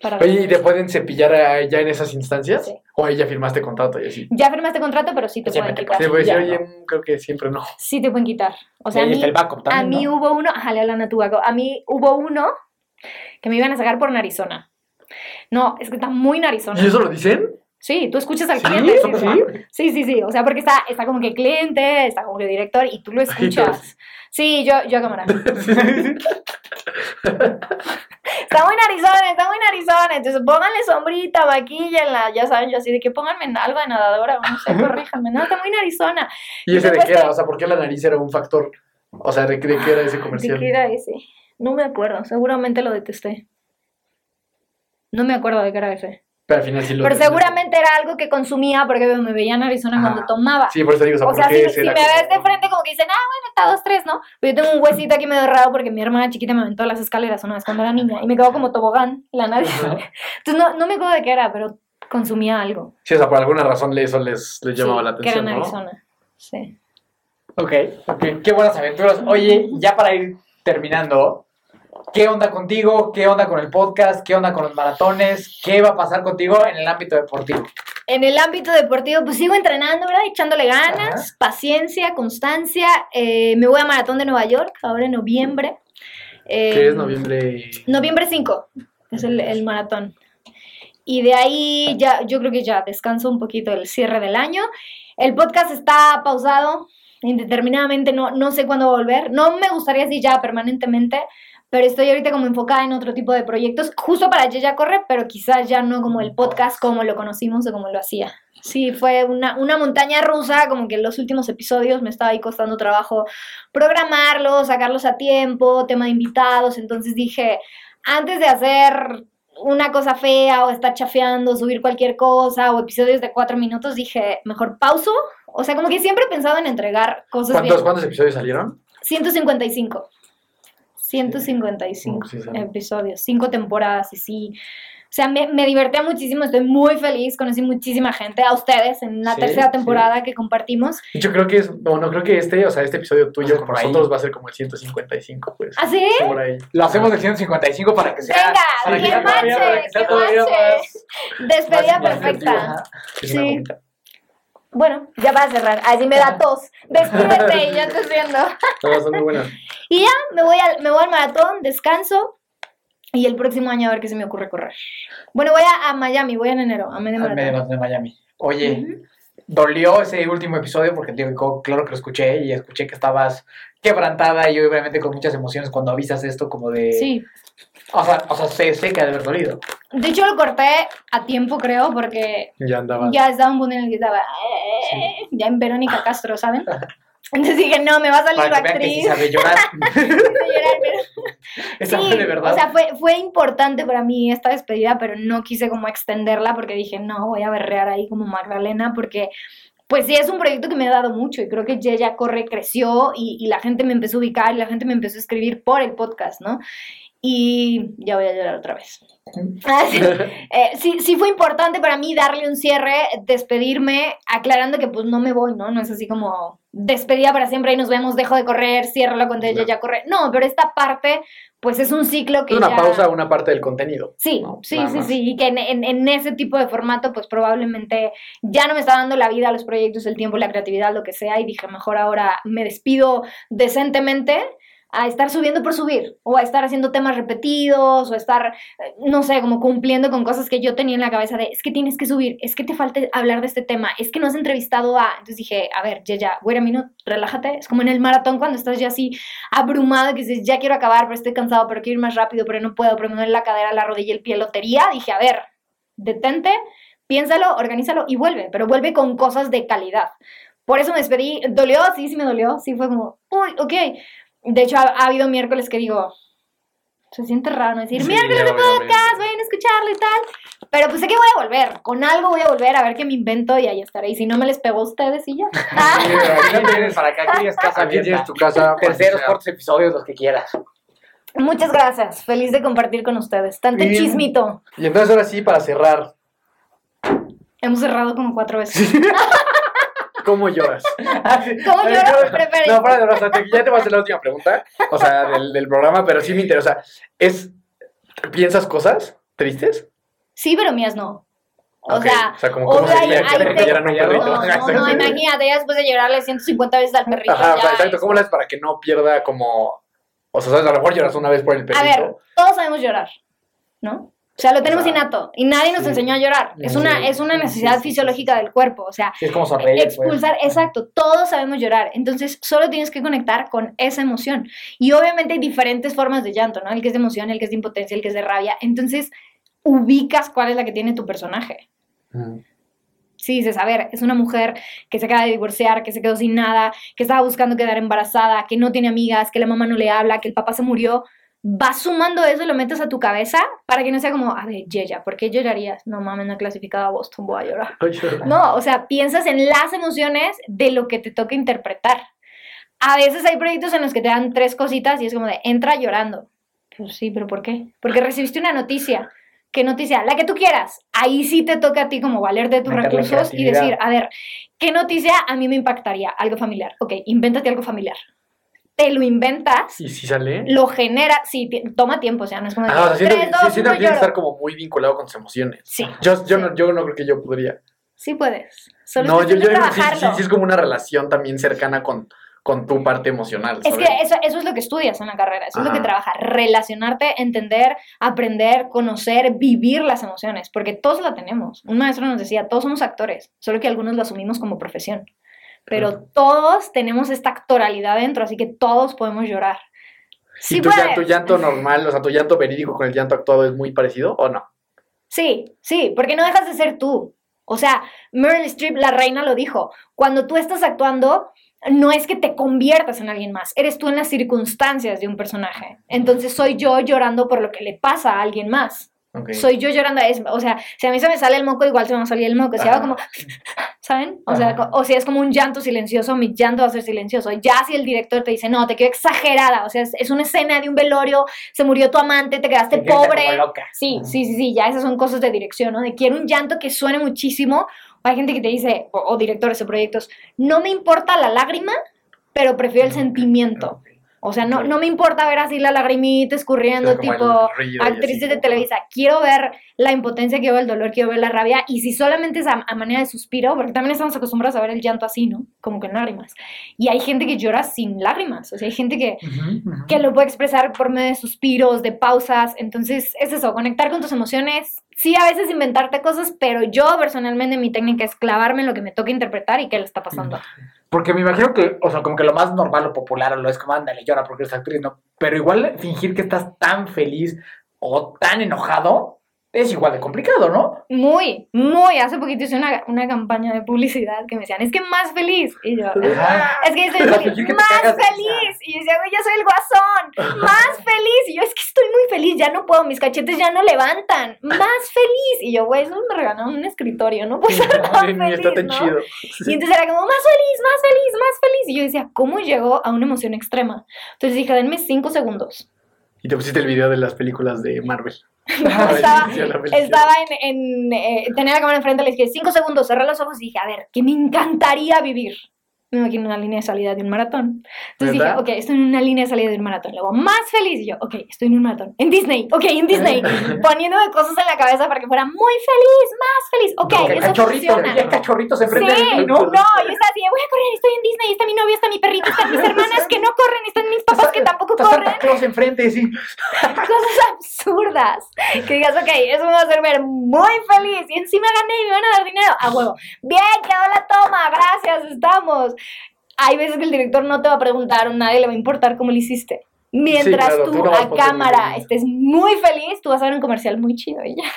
Para Oye, ¿y te pueden cepillar a- ya en esas instancias? Sí. ¿O ahí ya firmaste contrato y así? Ya firmaste contrato, pero sí te pueden quitar. Sí, pues Ya, yo oye, ¿no? mm, creo que siempre no. Sí te pueden quitar. O sea, y a mí, está el backup también, a mí ¿no? hubo uno, ajá, le hablan a tu vago. A mí hubo uno que me iban a sacar por narizona. No, es que está muy narizona. ¿Y eso lo dicen? Sí, tú escuchas al ¿Sí? cliente. Sí, ¿Sí? sí, sí, sí, sí. O sea, porque está, está como que cliente, está como que director y tú lo escuchas. Sí, yo, yo a cámara. Está muy narizona, está muy narizona. Entonces pónganle sombrita, maquillenla, ya saben, yo así de que pónganme algo de nadadora, no sé, corríjanme. No, está muy narizona. ¿Y ese de qué era? O sea, ¿por qué la nariz era un factor? O sea, ¿de, qué- de qué era ese ¿De comercial? qué era ese? No me acuerdo, seguramente lo detesté. No me acuerdo de qué era ese. Pero al final sí lo Pero detesté. seguramente era algo que consumía porque me veía en Arizona cuando tomaba. Sí, por eso digo, o sea, O ¿por sea, si, me ves de frente como que dicen, ah, bueno, está dos, tres, ¿no? Pero yo tengo un huesito aquí medio raro porque mi hermana chiquita me aventó las escaleras una vez cuando era niña y me quedó como tobogán la nariz. Entonces no, no me acuerdo de qué era, pero consumía algo. Sí, o sea, por alguna razón eso les, les llamaba Sí, la que era atención, en ¿no? Arizona. Sí. Ok, ok. Qué buenas aventuras. Oye, ya para ir terminando, ¿qué onda contigo? ¿Qué onda con el podcast? ¿Qué onda con los maratones? ¿Qué va a pasar contigo en el ámbito deportivo? En el ámbito deportivo, pues sigo entrenando, ¿verdad? Echándole ganas, Ajá. paciencia, constancia. Eh, me voy a Maratón de Nueva York, ahora en noviembre. Eh, Que es noviembre. Noviembre 5 es el, el maratón. Y de ahí ya, yo creo que ya descanso un poquito el cierre del año. El podcast está pausado indeterminadamente, no, no sé cuándo volver. No me gustaría decir ya permanentemente, pero estoy ahorita como enfocada en otro tipo de proyectos, justo para Yeya Corre, pero quizás ya no como el podcast como lo conocimos o como lo hacía. Sí, fue una, una montaña rusa, como que en los últimos episodios me estaba ahí costando trabajo programarlos, sacarlos a tiempo, tema de invitados, entonces dije, antes de hacer una cosa fea o estar chafeando, subir cualquier cosa o episodios de cuatro minutos, dije, mejor pauso. O sea, como que siempre he pensado en entregar cosas ¿Cuántos, bien. ¿Cuántos episodios salieron? 155. 155 Uh, sí, sale. episodios, cinco temporadas y sí. O sea, me, me divertía muchísimo, estoy muy feliz, conocí muchísima gente, a ustedes en la Sí, tercera sí. temporada que compartimos. De hecho, creo que es. Bueno, creo que este, o sea, este episodio tuyo con ahí. nosotros va a ser como el 155, pues. ¿Ah, sí? Por ahí. Lo hacemos de 155 para que sea. Venga, para que sea todavía- marche, para que sea que todavía marche. más- Despedida más- perfecta. Sí. Bueno, ya va a cerrar. Así me da tos. Despídete y ya te. Todas son muy buenas. Y ya, me voy, al, me voy al maratón, descanso. Y el próximo año a ver qué se me ocurre correr. Bueno, voy a, a Miami, voy en enero, a medio Al medio de Miami. Oye, dolió ese último episodio porque digo, claro que lo escuché y escuché que estabas quebrantada y obviamente con muchas emociones cuando avisas esto como de... Sí. O sea, o sea sé, sé que ha de haber dolido. De hecho, lo corté a tiempo, creo, porque Ya andaba. ya estaba un punto en el que estaba. eh, Ya en Verónica Castro, ¿saben? Entonces dije, no, me va a salir Para la que vean que sí actriz. sabe llorar. de llorar, pero- Esa Sí, fue de verdad. O sea, fue, fue importante para mí esta despedida, pero no quise como extenderla porque dije, no, voy a berrear ahí como Magdalena porque... Pues sí, es un proyecto que me ha dado mucho y creo que ya Corre creció y, y la gente me empezó a ubicar y la gente me empezó a escribir por el podcast, ¿no? Y ya voy a llorar otra vez. Ah, sí. Eh, sí, sí fue importante para mí darle un cierre, despedirme, aclarando que pues no me voy, ¿no? No es así como despedida para siempre y nos vemos, dejo de correr, cierro la cuenta ya corre. No, pero esta parte pues es un ciclo que Es una ya... pausa, una parte del contenido. Sí, ¿no? sí, Nada sí, más. sí, y que en, en- en ese tipo de formato, pues probablemente ya no me está dando la vida, los proyectos, el tiempo, la creatividad, lo que sea, y dije, mejor ahora me despido decentemente a estar subiendo por subir, o a estar haciendo temas repetidos, o a estar, eh, no sé, como cumpliendo con cosas que yo tenía en la cabeza de, es que tienes que subir, es que te falta hablar de este tema, es que no has entrevistado a... Entonces dije, a ver, ya, ya, wait a minute, relájate, es como en el maratón cuando estás ya así abrumado, que dices, ya quiero acabar, pero estoy cansado, pero quiero ir más rápido, pero no puedo, pero me duele la cadera, la rodilla, el pie, lotería. Dije, a ver, detente, piénsalo, organízalo y vuelve, pero vuelve con cosas de calidad. Por eso me despedí, dolió, sí, sí me dolió, sí fue como, uy, ok. De hecho, ha, ha habido miércoles que digo, se siente raro no decir, Sí, miércoles de podcast, vayan a escucharlo y tal. Pero pues sé que voy a volver, con algo voy a volver a ver qué me invento y ahí estaré. Y si no me les pego a ustedes y ya. Sí, pero aquí no tienes para acá, aquí tienes casa Aquí tienes tu casa. Terceros, cuartos episodios, los que quieras. Muchas gracias, feliz de compartir con ustedes. Tanto Bien. chismito. Y entonces ahora sí, para cerrar, Hemos cerrado como cuatro veces. ¿cómo lloras? ¿Cómo Preferís. No, para de verdad, o sea, te- ya te voy a hacer la última pregunta, o sea, del, del programa, pero sí me interesa. ¿Es, ¿Piensas cosas tristes? Sí, pero mías no. O sea, o sea, como cómo sería hay que un perrito. No, no, no, imagínate, ya después de llorarle 150 veces al perrito. Ajá, o sea, ya exacto, es- ¿cómo le haces para que no pierda como... O sea, ¿sabes? a lo mejor lloras una vez por el perrito. A ver, todos sabemos llorar, ¿no? O sea, lo tenemos Exacto. innato y nadie nos Sí. enseñó a llorar. Es una, es una necesidad sí, fisiológica del cuerpo, o sea, es como sonreír. pues. expulsar, exacto, todos sabemos llorar, entonces solo tienes que conectar con esa emoción. Y obviamente hay diferentes formas de llanto, ¿no? El que es de emoción, el que es de impotencia, el que es de rabia, entonces ubicas cuál es la que tiene tu personaje. Mm. Sí, dices, a ver, es una mujer que se acaba de divorciar, que se quedó sin nada, que estaba buscando quedar embarazada, que no tiene amigas, que la mamá no le habla, que el papá se murió. Vas sumando eso y lo metes a tu cabeza para que no sea como, a ver, Yeya, ¿por qué llorarías? No mames, no he clasificado a Boston, voy a llorar. No, o sea, piensas en las emociones de lo que te toca interpretar. A veces hay proyectos en los que te dan tres cositas y es como de, entra llorando. Pues sí, pero ¿por qué? Porque recibiste una noticia. ¿Qué noticia? La que tú quieras. Ahí sí te toca a ti como valerte de tus recursos y decir, a ver, ¿qué noticia a mí me impactaría? Algo familiar. Ok, invéntate algo familiar. Te lo inventas, ¿Y si sale? lo genera, sí, toma tiempo, o sea, no es como de, Ah, o sea, siento, tres, dos, sí, siento que tienes que estar como muy vinculado con tus emociones. Sí, Yo, yo, Sí. no, yo no creo que yo podría. sí puedes. Solo No, yo, yo de sí, sí, es como una relación también cercana con, con tu parte emocional. Es que eso, eso es lo que estudias en la carrera, eso es lo que Ajá. trabaja, relacionarte, entender, aprender, conocer, vivir las emociones, porque todos la tenemos. Un maestro nos decía, todos somos actores, solo que algunos lo asumimos como profesión, pero Claro. todos tenemos esta actoralidad dentro, así que todos podemos llorar. Sí ¿Y tu, puedes. llanto, tu llanto normal, o sea, tu llanto verídico con el llanto actuado es muy parecido o no? Sí, sí, porque no dejas de ser tú. O sea, Meryl Streep, la reina, lo dijo. Cuando tú estás actuando, no es que te conviertas en alguien más, eres tú en las circunstancias de un personaje. Entonces soy yo llorando por lo que le pasa a alguien más. Soy yo llorando. Es, o sea, si a mí se me sale el moco, igual se me va a salir el moco. Si hago como, ¿saben? O sea, Ajá. o si es como un llanto silencioso, mi llanto va a ser silencioso. Ya si el director te dice, no, te quedo exagerada. O sea, es, es una escena de un velorio, se murió tu amante, te quedaste Te quedas pobre. como loca. Sí, sí, sí, sí, ya esas son cosas de dirección, ¿no? De quiero un llanto que suene muchísimo. O hay gente que te dice, o, o directores o proyectos, no me importa la lágrima, pero prefiero el sentimiento. O sea, no, no me importa ver así la lagrimita escurriendo, O sea, como tipo actrices de Televisa. Quiero ver la impotencia, quiero ver el dolor, quiero ver la rabia. Y si solamente es a, a manera de suspiro, porque también estamos acostumbrados a ver el llanto así, ¿no? Como que en lágrimas. Y hay gente que llora sin lágrimas. O sea, hay gente que, que lo puede expresar por medio de suspiros, de pausas. Entonces, es eso, conectar con tus emociones. Sí, a veces inventarte cosas, pero yo personalmente mi técnica es clavarme en lo que me toca interpretar y qué le está pasando. Porque me imagino que, o sea, como que lo más normal o popular o lo es como, ándale, llora porque eres actriz, ¿no? Pero igual fingir que estás tan feliz o tan enojado es igual de complicado, ¿no? Muy, muy. Hace poquito hice una, una campaña de publicidad que me decían, es que más feliz. Y yo, es que estoy feliz, que más feliz. Y yo decía, güey, yo soy el guasón, más feliz. Y yo, es que estoy muy feliz, ya no puedo, mis cachetes ya no levantan, más feliz. Y yo, güey, eso me regalaron un escritorio, no puedo estar tan Ni feliz, está tan ¿no? chido. Y entonces era como, más feliz, más feliz, más feliz. Y yo decía, ¿cómo llego a una emoción extrema? Entonces dije, denme cinco segundos. Y te pusiste el video de las películas de Marvel. estaba, estaba en, en, eh, tenía la cámara enfrente, le dije, cinco segundos, cerré los ojos y dije, a ver, que me encantaría vivir. Me imagino una línea de salida de un maratón. Entonces ¿Verdad? dije, ok, estoy en una línea de salida de un maratón. Luego, más feliz. Y yo, ok, estoy en un maratón. En Disney, ok, en Disney. Poniéndome cosas en la cabeza para que fuera muy feliz, más feliz. Ok, que eso cachorrito, funciona. cachorritos Sí, enfrente de mí, no, ¿no? yo estaba así, voy a correr, estoy en Disney, está mi novio, está mi perrito, están mis hermanas que no corren, están mis papás que tampoco corren. Claus enfrente, sí. cosas absurdas. Que digas, ok, eso me va a hacer ver muy feliz. Y encima gané y me van a dar dinero. A huevo. Bien, quedó la toma. Gracias, estamos. Hay veces que el director no te va a preguntar, a nadie le va a importar cómo lo hiciste. Mientras claro, tú, tú no a cámara estés muy feliz, tú vas a ver un comercial muy chido y ya.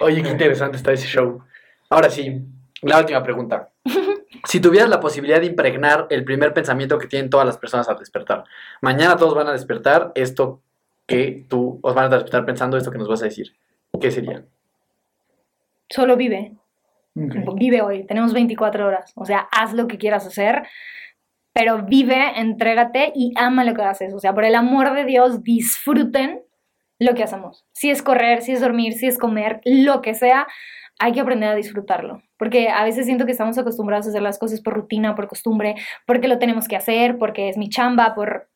Oye, qué interesante está ese show. Ahora sí, la última pregunta. Si tuvieras la posibilidad de impregnar el primer pensamiento que tienen todas las personas al despertar, mañana todos van a despertar esto que tú os van a despertar pensando esto que nos vas a decir. ¿Qué sería? Solo vive. Vive hoy. Tenemos 24 horas. O sea, haz lo que quieras hacer. Pero vive, entrégate y ama lo que haces. O sea, por el amor de Dios, disfruten lo que hacemos. Si es correr, si es dormir, si es comer, lo que sea, hay que aprender a disfrutarlo. Porque a veces siento que estamos acostumbrados a hacer las cosas por rutina, por costumbre, porque lo tenemos que hacer, porque es mi chamba, por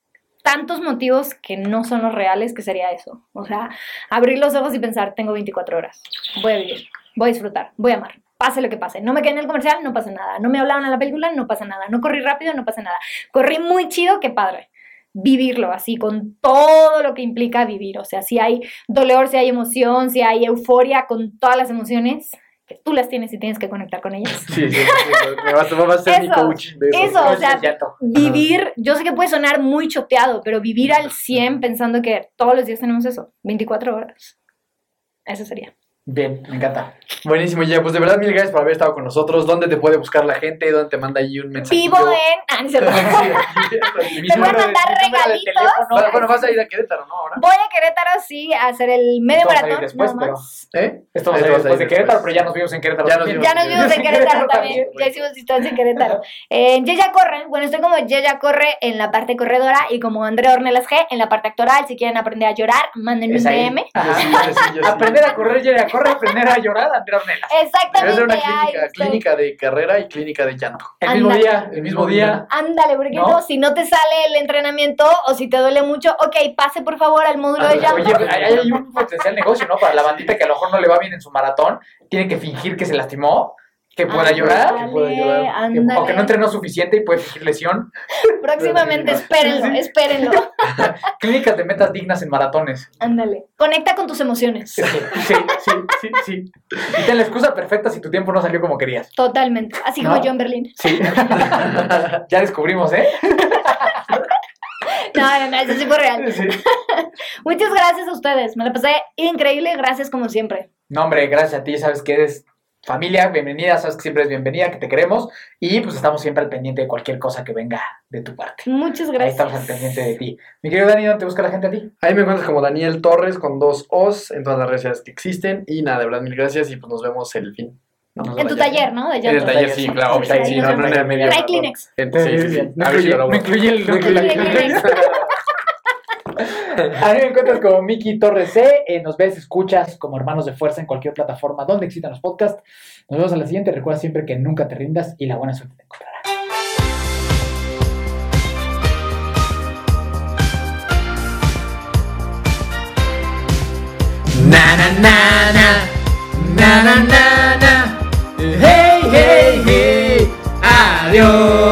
tantos motivos que no son los reales, que sería eso. O sea, abrir los ojos y pensar, tengo 24 horas, voy a vivir, voy a disfrutar, voy a amar. Pase lo que pase. No me quedé en el comercial, no pasa nada. No me hablaban en la película, no pasa nada. No corrí rápido, no pasa nada. Corrí muy chido, qué padre. Vivirlo así, con todo lo que implica vivir. O sea, si hay dolor, si hay emoción, si hay euforia, con todas las emociones, que tú las tienes y tienes que conectar con ellas. Sí, sí, sí, me vas, vas a ser mi coach de eso. Eso, o sea, vivir, yo sé que puede sonar muy choteado, pero vivir al 100 pensando que todos los días tenemos eso, 24 horas. Eso sería. Bien, me encanta. Buenísimo, ya, pues de verdad mil gracias por haber estado con nosotros. ¿Dónde te puede buscar la gente? ¿Dónde te manda ahí un mensaje? Vivo en... Ah, no cierto. Te voy a mandar regalitos. Bueno, bueno, vas a ir a Querétaro, ¿no? Ahora. Voy a Querétaro, sí, a hacer el medio salir maratón. después, pero-. ¿Eh? Esto va a a después de salir Querétaro, pero ya nos vimos en Querétaro. Ya nos vimos. Ya nos vimos en Querétaro también. Ya hicimos distancia en Querétaro. Eh, Yeya Corre, bueno, estoy como Yeya Corre en la parte corredora y como Andrea Ornelas G en la parte actoral. Si quieren aprender a llorar, mándenme un. DM. Aprender a correr, ya a correr, aprender a llorar, Andrea Ornelas. Debe Exactamente. ser una clínica, estoy. clínica de carrera y clínica de llanto. El mismo día, el mismo día. Ándale, porque ¿No? no? si no te sale el entrenamiento o si te duele mucho, ok, pase por favor al módulo de llanto. Oye, hay, hay un potencial negocio, ¿no? Para la bandita que a lo mejor no le va bien en su maratón, tiene que fingir que se lastimó, que pueda llorar, que pueda llorar. que- o que no entrenó suficiente y puede fingir lesión. Próximamente, espérenlo, Sí, sí. espérenlo. Clínicas de metas dignas en maratones. Ándale. Conecta con tus emociones. Sí, sí, sí, sí, sí. Y ten la excusa perfecta si tu tiempo no salió como querías. Totalmente. Así ¿No? como yo en Berlín. Sí. ya descubrimos, ¿eh? No, no, no, eso sí fue real. Sí. Muchas gracias a ustedes. Me la pasé increíble. Gracias como siempre. No, hombre, gracias a ti, sabes que eres familia, bienvenida, sabes que siempre es bienvenida, que te queremos y pues estamos siempre al pendiente de cualquier cosa que venga de tu parte. Muchas Ahí estamos al gracias. pendiente de ti. Mi querido Dani, ¿dónde te busca la gente a ti? Ahí me encuentras como Daniel Torres con dos O's en todas las redes sociales que existen. Y nada, de verdad, mil gracias y pues nos vemos el fin. No, En tu taller, ¿no? De En el taller, sí, claro. Sí, Sí, no, no. No. A mí me encuentras como Miki Torres C. eh, nos ves, escuchas como Hermanos de Fuerza en cualquier plataforma donde existan los podcasts. Nos vemos a la siguiente. Recuerda siempre que nunca te rindas y la buena suerte te encontrará. Na na na na na na na na Hey hey hey Adiós